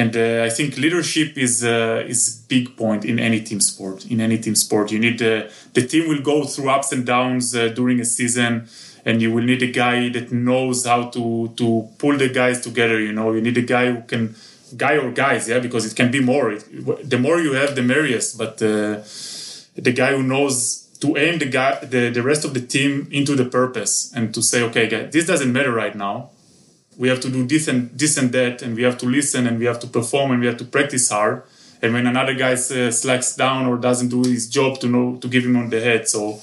and uh, I think leadership is uh, is big point in any team sport. In any team sport, you need uh, the team will go through ups and downs uh, during a season, and you will need a guy that knows how to to pull the guys together. You know, you need a guy who can guy or guys, yeah, because it can be more. The more you have, the merriest. But uh, the guy who knows to aim the guy the, the rest of the team into the purpose and to say, okay, guys, this doesn't matter right now we have to do this and this and that, and we have to listen and we have to perform and we have to practice hard. And when another guy uh, slacks down or doesn't do his job, to know to give him on the head. So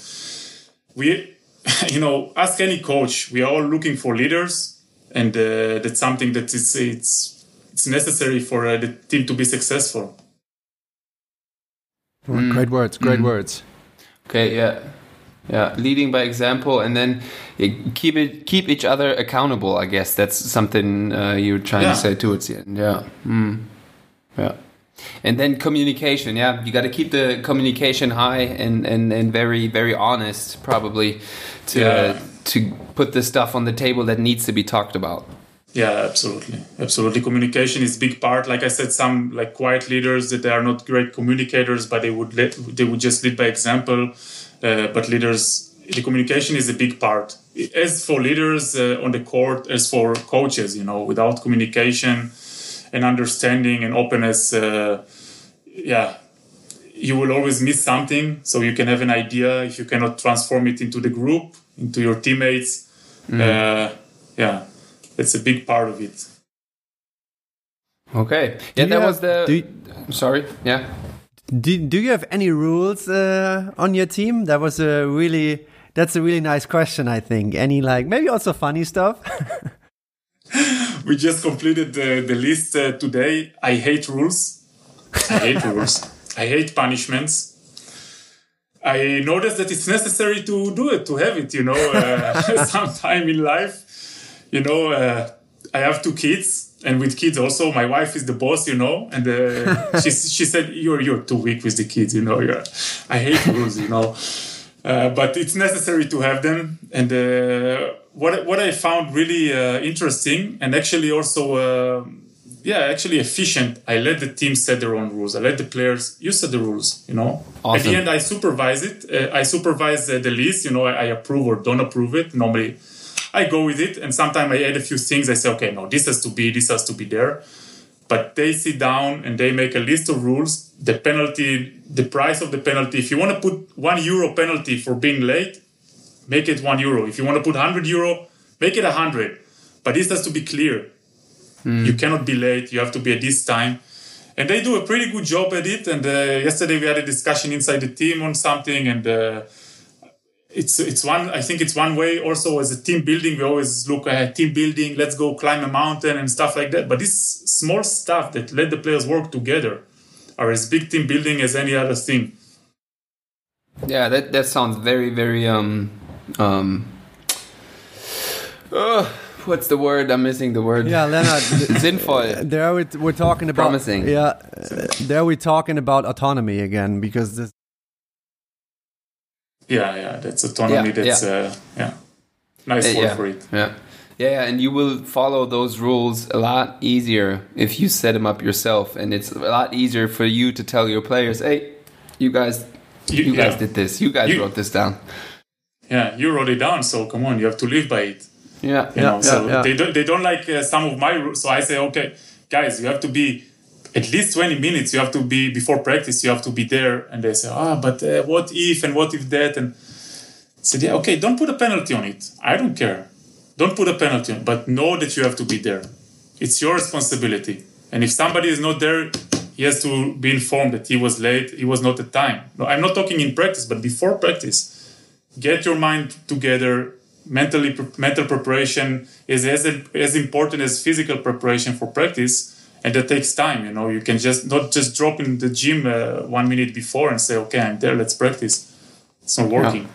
we, you know, ask any coach. We are all looking for leaders, and uh, that's something that is it's it's necessary for uh, the team to be successful. Mm. Great words. Great mm. words. Okay. Yeah yeah leading by example and then keep it keep each other accountable i guess. That's something uh, you're trying yeah. to say towards the end. Yeah. Mm. yeah. And then communication. Yeah. You got to keep the communication high and, and and very very honest probably to yeah. uh, to put the stuff on the table that needs to be talked about. Yeah absolutely. Absolutely. Communication is big part. Like i said some like quiet leaders that they are not great communicators but they would let they would just lead by example. Uh, but leaders, the communication is a big part. As for leaders uh, on the court, as for coaches, you know, without communication and understanding and openness, uh, yeah, you will always miss something. So you can have an idea if you cannot transform it into the group, into your teammates. Mm. yeah, that's a big part of it. Okay. Yeah, that was the. You, sorry. Yeah. Do, do you have any rules uh, on your team? That was a really that's a really nice question. I think any like maybe also funny stuff. we just completed the, the list uh, today. I hate rules. I hate rules. I hate punishments. I noticed that it's necessary to do it, to have it. You know, uh, sometime in life. You know, uh, I have two kids and with kids also my wife is the boss you know and uh, she, she said you're you're too weak with the kids you know you're, i hate rules you know uh, but it's necessary to have them. And uh, what what i found really uh, interesting and actually also uh, yeah actually efficient i let the team set their own rules. I let the players you set the rules you know? Awesome. at the end i supervise it. Uh, i supervise the list you know? I, I approve or don't approve it. Normally I go with it, and sometimes I add a few things. I say, okay, no, this has to be, this has to be there. But they sit down and they make a list of rules. The penalty, the price of the penalty. If you want to put one euro penalty for being late, make it one euro. If you want to put hundred euro, make it a hundred. But this has to be clear. Mm. You cannot be late. You have to be at this time and they do a pretty good job at it. And uh, yesterday we had a discussion inside the team on something, and uh, it's it's one I think it's one way also as a team building we always look at team building let's go climb a mountain and stuff like that. But this small stuff that let the players work together are as big team building as any other thing. Yeah that that sounds very very um um uh, what's the word? I'm missing the word. Yeah Leonard sinnvoll there we, we're talking about promising. yeah there we're talking about autonomy again because this yeah yeah that's autonomy yeah, that's yeah. Uh, yeah. Nice word yeah, for it. Yeah. Yeah and you will follow those rules a lot easier if you set them up yourself and it's a lot easier for you to tell your players hey you guys you, you guys did this. You guys you, wrote this down. Yeah you wrote it down so come on you have to live by it. Yeah you yeah, know, so they don't they don't like uh, some of my rules so i say okay guys you have to be at least 20 minutes you have to be before practice you have to be there. And they say ah but uh, what if and what if that? And I said yeah okay don't put a penalty on it. I don't care. Don't put a penalty on but know that you have to be there. It's your responsibility. And if somebody is not there he has to be informed that he was late. He was not at time. No, i'm not talking in practice but before practice get your mind together. Mentally mental preparation is as, as important as physical preparation for practice and that takes time you know. You can just not just drop in the gym uh, one minute before and say okay i'm there let's practice. It's not working. Yeah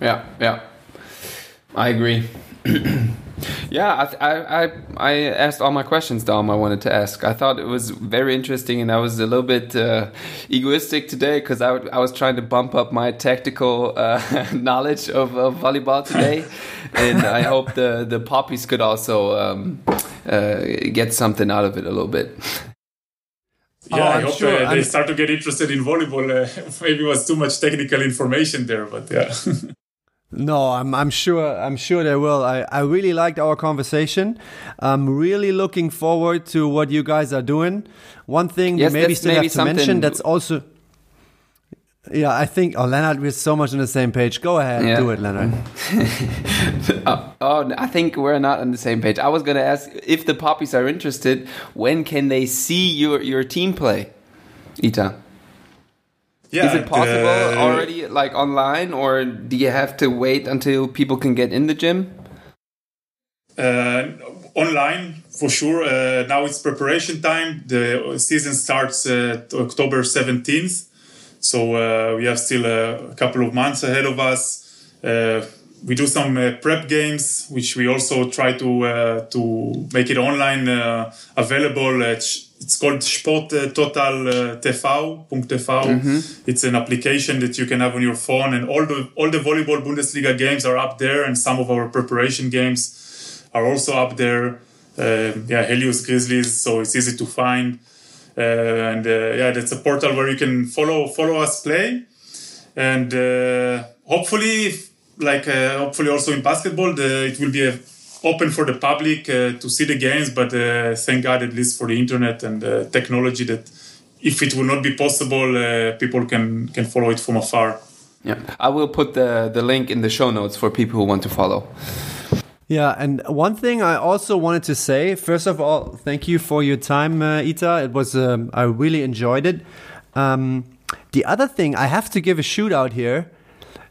yeah, yeah. i agree Yeah, I, I, I asked all my questions, Dom. I wanted to ask. I thought it was very interesting, and I was a little bit uh, egoistic today because I, I was trying to bump up my tactical uh, knowledge of, of, volleyball today, and I hope the the poppies could also um, uh, get something out of it a little bit. Yeah, oh, I hope sure. Uh, they start to get interested in volleyball. Uh, maybe it was too much technical information there, but yeah. No, I'm I'm sure I'm sure they will. I, I really liked our conversation. I'm really looking forward to what you guys are doing. One thing yes, maybe still maybe have to mention that's also yeah, I think oh Leonard, we're so much on the same page. Go ahead, yeah. do it, Leonard. oh, oh, I think we're not on the same page. I was gonna ask if the poppies are interested, when can they see your your team play? Ita. Yeah, Is it possible uh, already, like online, or do you have to wait until people can get in the gym? Uh, online for sure. Uh, now it's preparation time. The season starts October 17th, so uh, we have still a couple of months ahead of us. Uh, we do some uh, prep games, which we also try to to make it online available. It's called Sport Total TV. Mm-hmm. It's an application that you can have on your phone, and all the all the volleyball Bundesliga games are up there, and some of our preparation games are also up there. Uh, yeah, Helios Grizzlies, so it's easy to find. Uh, and uh, yeah, that's a portal where you can follow follow us play, and uh, hopefully, like hopefully also in basketball, the, it will be a open for the public uh, to see the games, but uh, thank God at least for the internet and uh, technology that if it will not be possible, people can can follow it from afar. Yeah, I will put the the link in the show notes for people who want to follow. Yeah, and one thing I also wanted to say, first of all, thank you for your time, uh, Ita. It was um, I really enjoyed it. Um, the other thing I have to give a shoot out here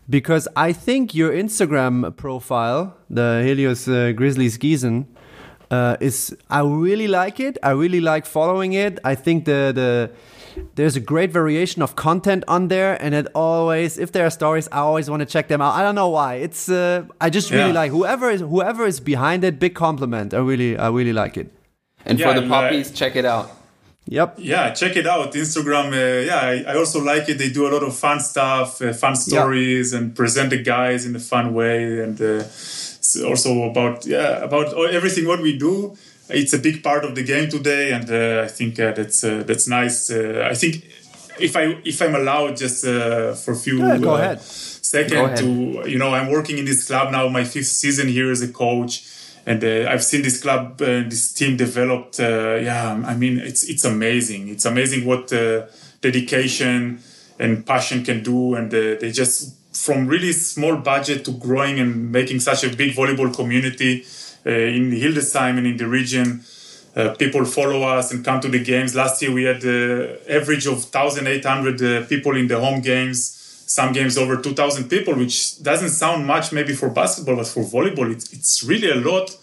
because I think your Instagram profile, the Helios uh, Grizzlies Giesen, uh, is I really like it. I really like following it. I think the the there's a great variation of content on there, and it always, if there are stories, I always want to check them out. I don't know why. It's uh, I just really yeah. like whoever is whoever is behind it. Big compliment. I really I really like it. And yeah, for the poppies, uh, check it out. Yep. Yeah, check it out. Instagram. Uh, yeah, I, I, also like it. They do a lot of fun stuff, uh, fun stories, yep. and present the guys in a fun way. And uh, also about yeah about everything what we do it's a big part of the game today, and uh, I think uh, that's uh, that's nice. I think if I if I'm allowed, just for a few yeah, go ahead. second go ahead. to you know I'm working in this club now, my fifth season here as a coach, and I've seen this club, this team developed. yeah, I mean it's it's amazing. It's amazing what dedication and passion can do, and they just from really small budget to growing and making such a big volleyball community uh, in Hildesheim and in the region. Uh, people follow us and come to the games. Last year we had the average of 1,800 uh, people in the home games. Some games over 2,000 people, which doesn't sound much maybe for basketball, but for volleyball, it's, it's really a lot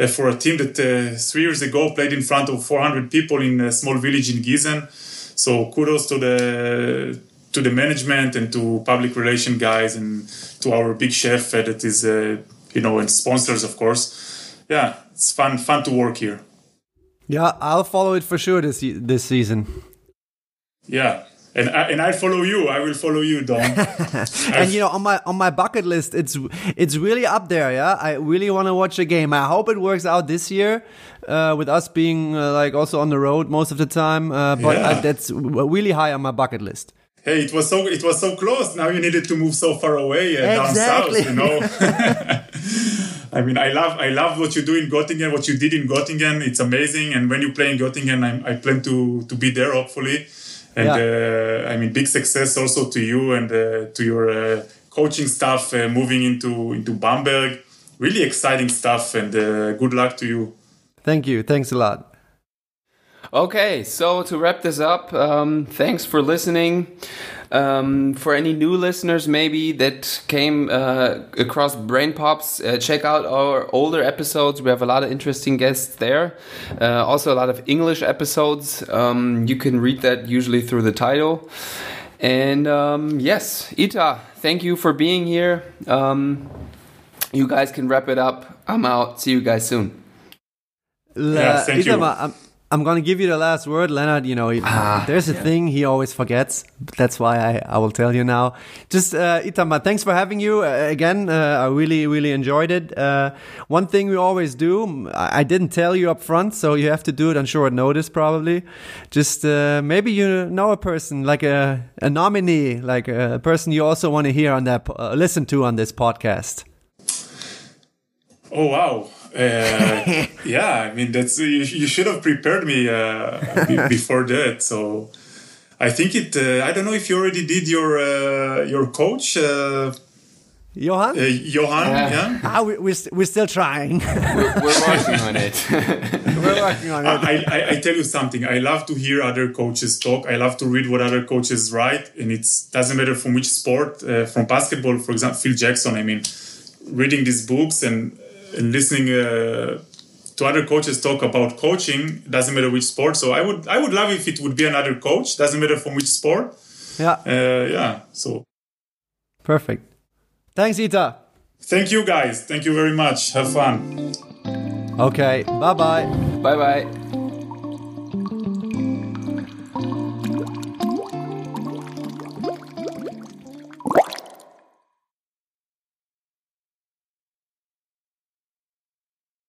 uh, for a team that uh, three years ago played in front of 400 people in a small village in Giesen. So kudos to the to the management and to public relation guys and to our big chef uh, that is you know and sponsors of course yeah, it's fun fun to work here. Yeah, I'll follow it for sure this this season. Yeah, and I, and I follow you. I will follow you, Dom. and you know, on my on my bucket list, it's it's really up there. Yeah, I really want to watch a game. I hope it works out this year, uh, with us being uh, like also on the road most of the time. Uh, but yeah. I, that's really high on my bucket list. Hey, it was so it was so close. Now you needed to move so far away uh, exactly. down south. You know. I mean, I love I love what you do in Göttingen, what you did in Göttingen. It's amazing. And when you play in Göttingen, I, I plan to to be there hopefully. And yeah. uh, I mean, big success also to you and uh, to your uh, coaching staff uh, moving into into Bamberg. Really exciting stuff, and uh, good luck to you. Thank you. Thanks a lot. Okay, so to wrap this up, um, thanks for listening. Um, for any new listeners, maybe that came uh, across Brain Pops, uh, check out our older episodes. We have a lot of interesting guests there. Uh, also, a lot of English episodes. Um, you can read that usually through the title. And um, yes, Ita, thank you for being here. Um, you guys can wrap it up. I'm out. See you guys soon. Yeah, thank you. I'm, I'm going to give you the last word, Leonard. You know, Ah, there's a yeah. thing he always forgets. That's why I, I will tell you now. Just, uh, Itamar, thanks for having you uh, again. Uh, I really, really enjoyed it. Uh, one thing we always do, I, I didn't tell you up front, so you have to do it on short notice probably. Just uh, maybe you know a person, like a, a nominee, like a person you also want to hear on that, uh, listen to on this podcast. Oh wow. Uh, yeah, I mean that's you, you should have prepared me uh, be- before that. So I think it. Uh, I don't know if you already did your uh, your coach, uh, Johan? uh, Johan. Yeah. Yeah. ah, we, we're, st- we're still trying. We're, we're working on it. we're working on it. I, I, I tell you something. I love to hear other coaches talk. I love to read what other coaches write, and it doesn't matter from which sport. Uh, from basketball, for example, Phil Jackson. I mean, reading these books and, and listening uh, to other coaches talk about coaching doesn't matter which sport. So I would I would love if it would be another coach. Doesn't matter from which sport. Yeah, Uh, yeah. So perfect. Thanks, Ita. thank you guys. Thank you very much. Have fun. Okay, bye bye. bye bye.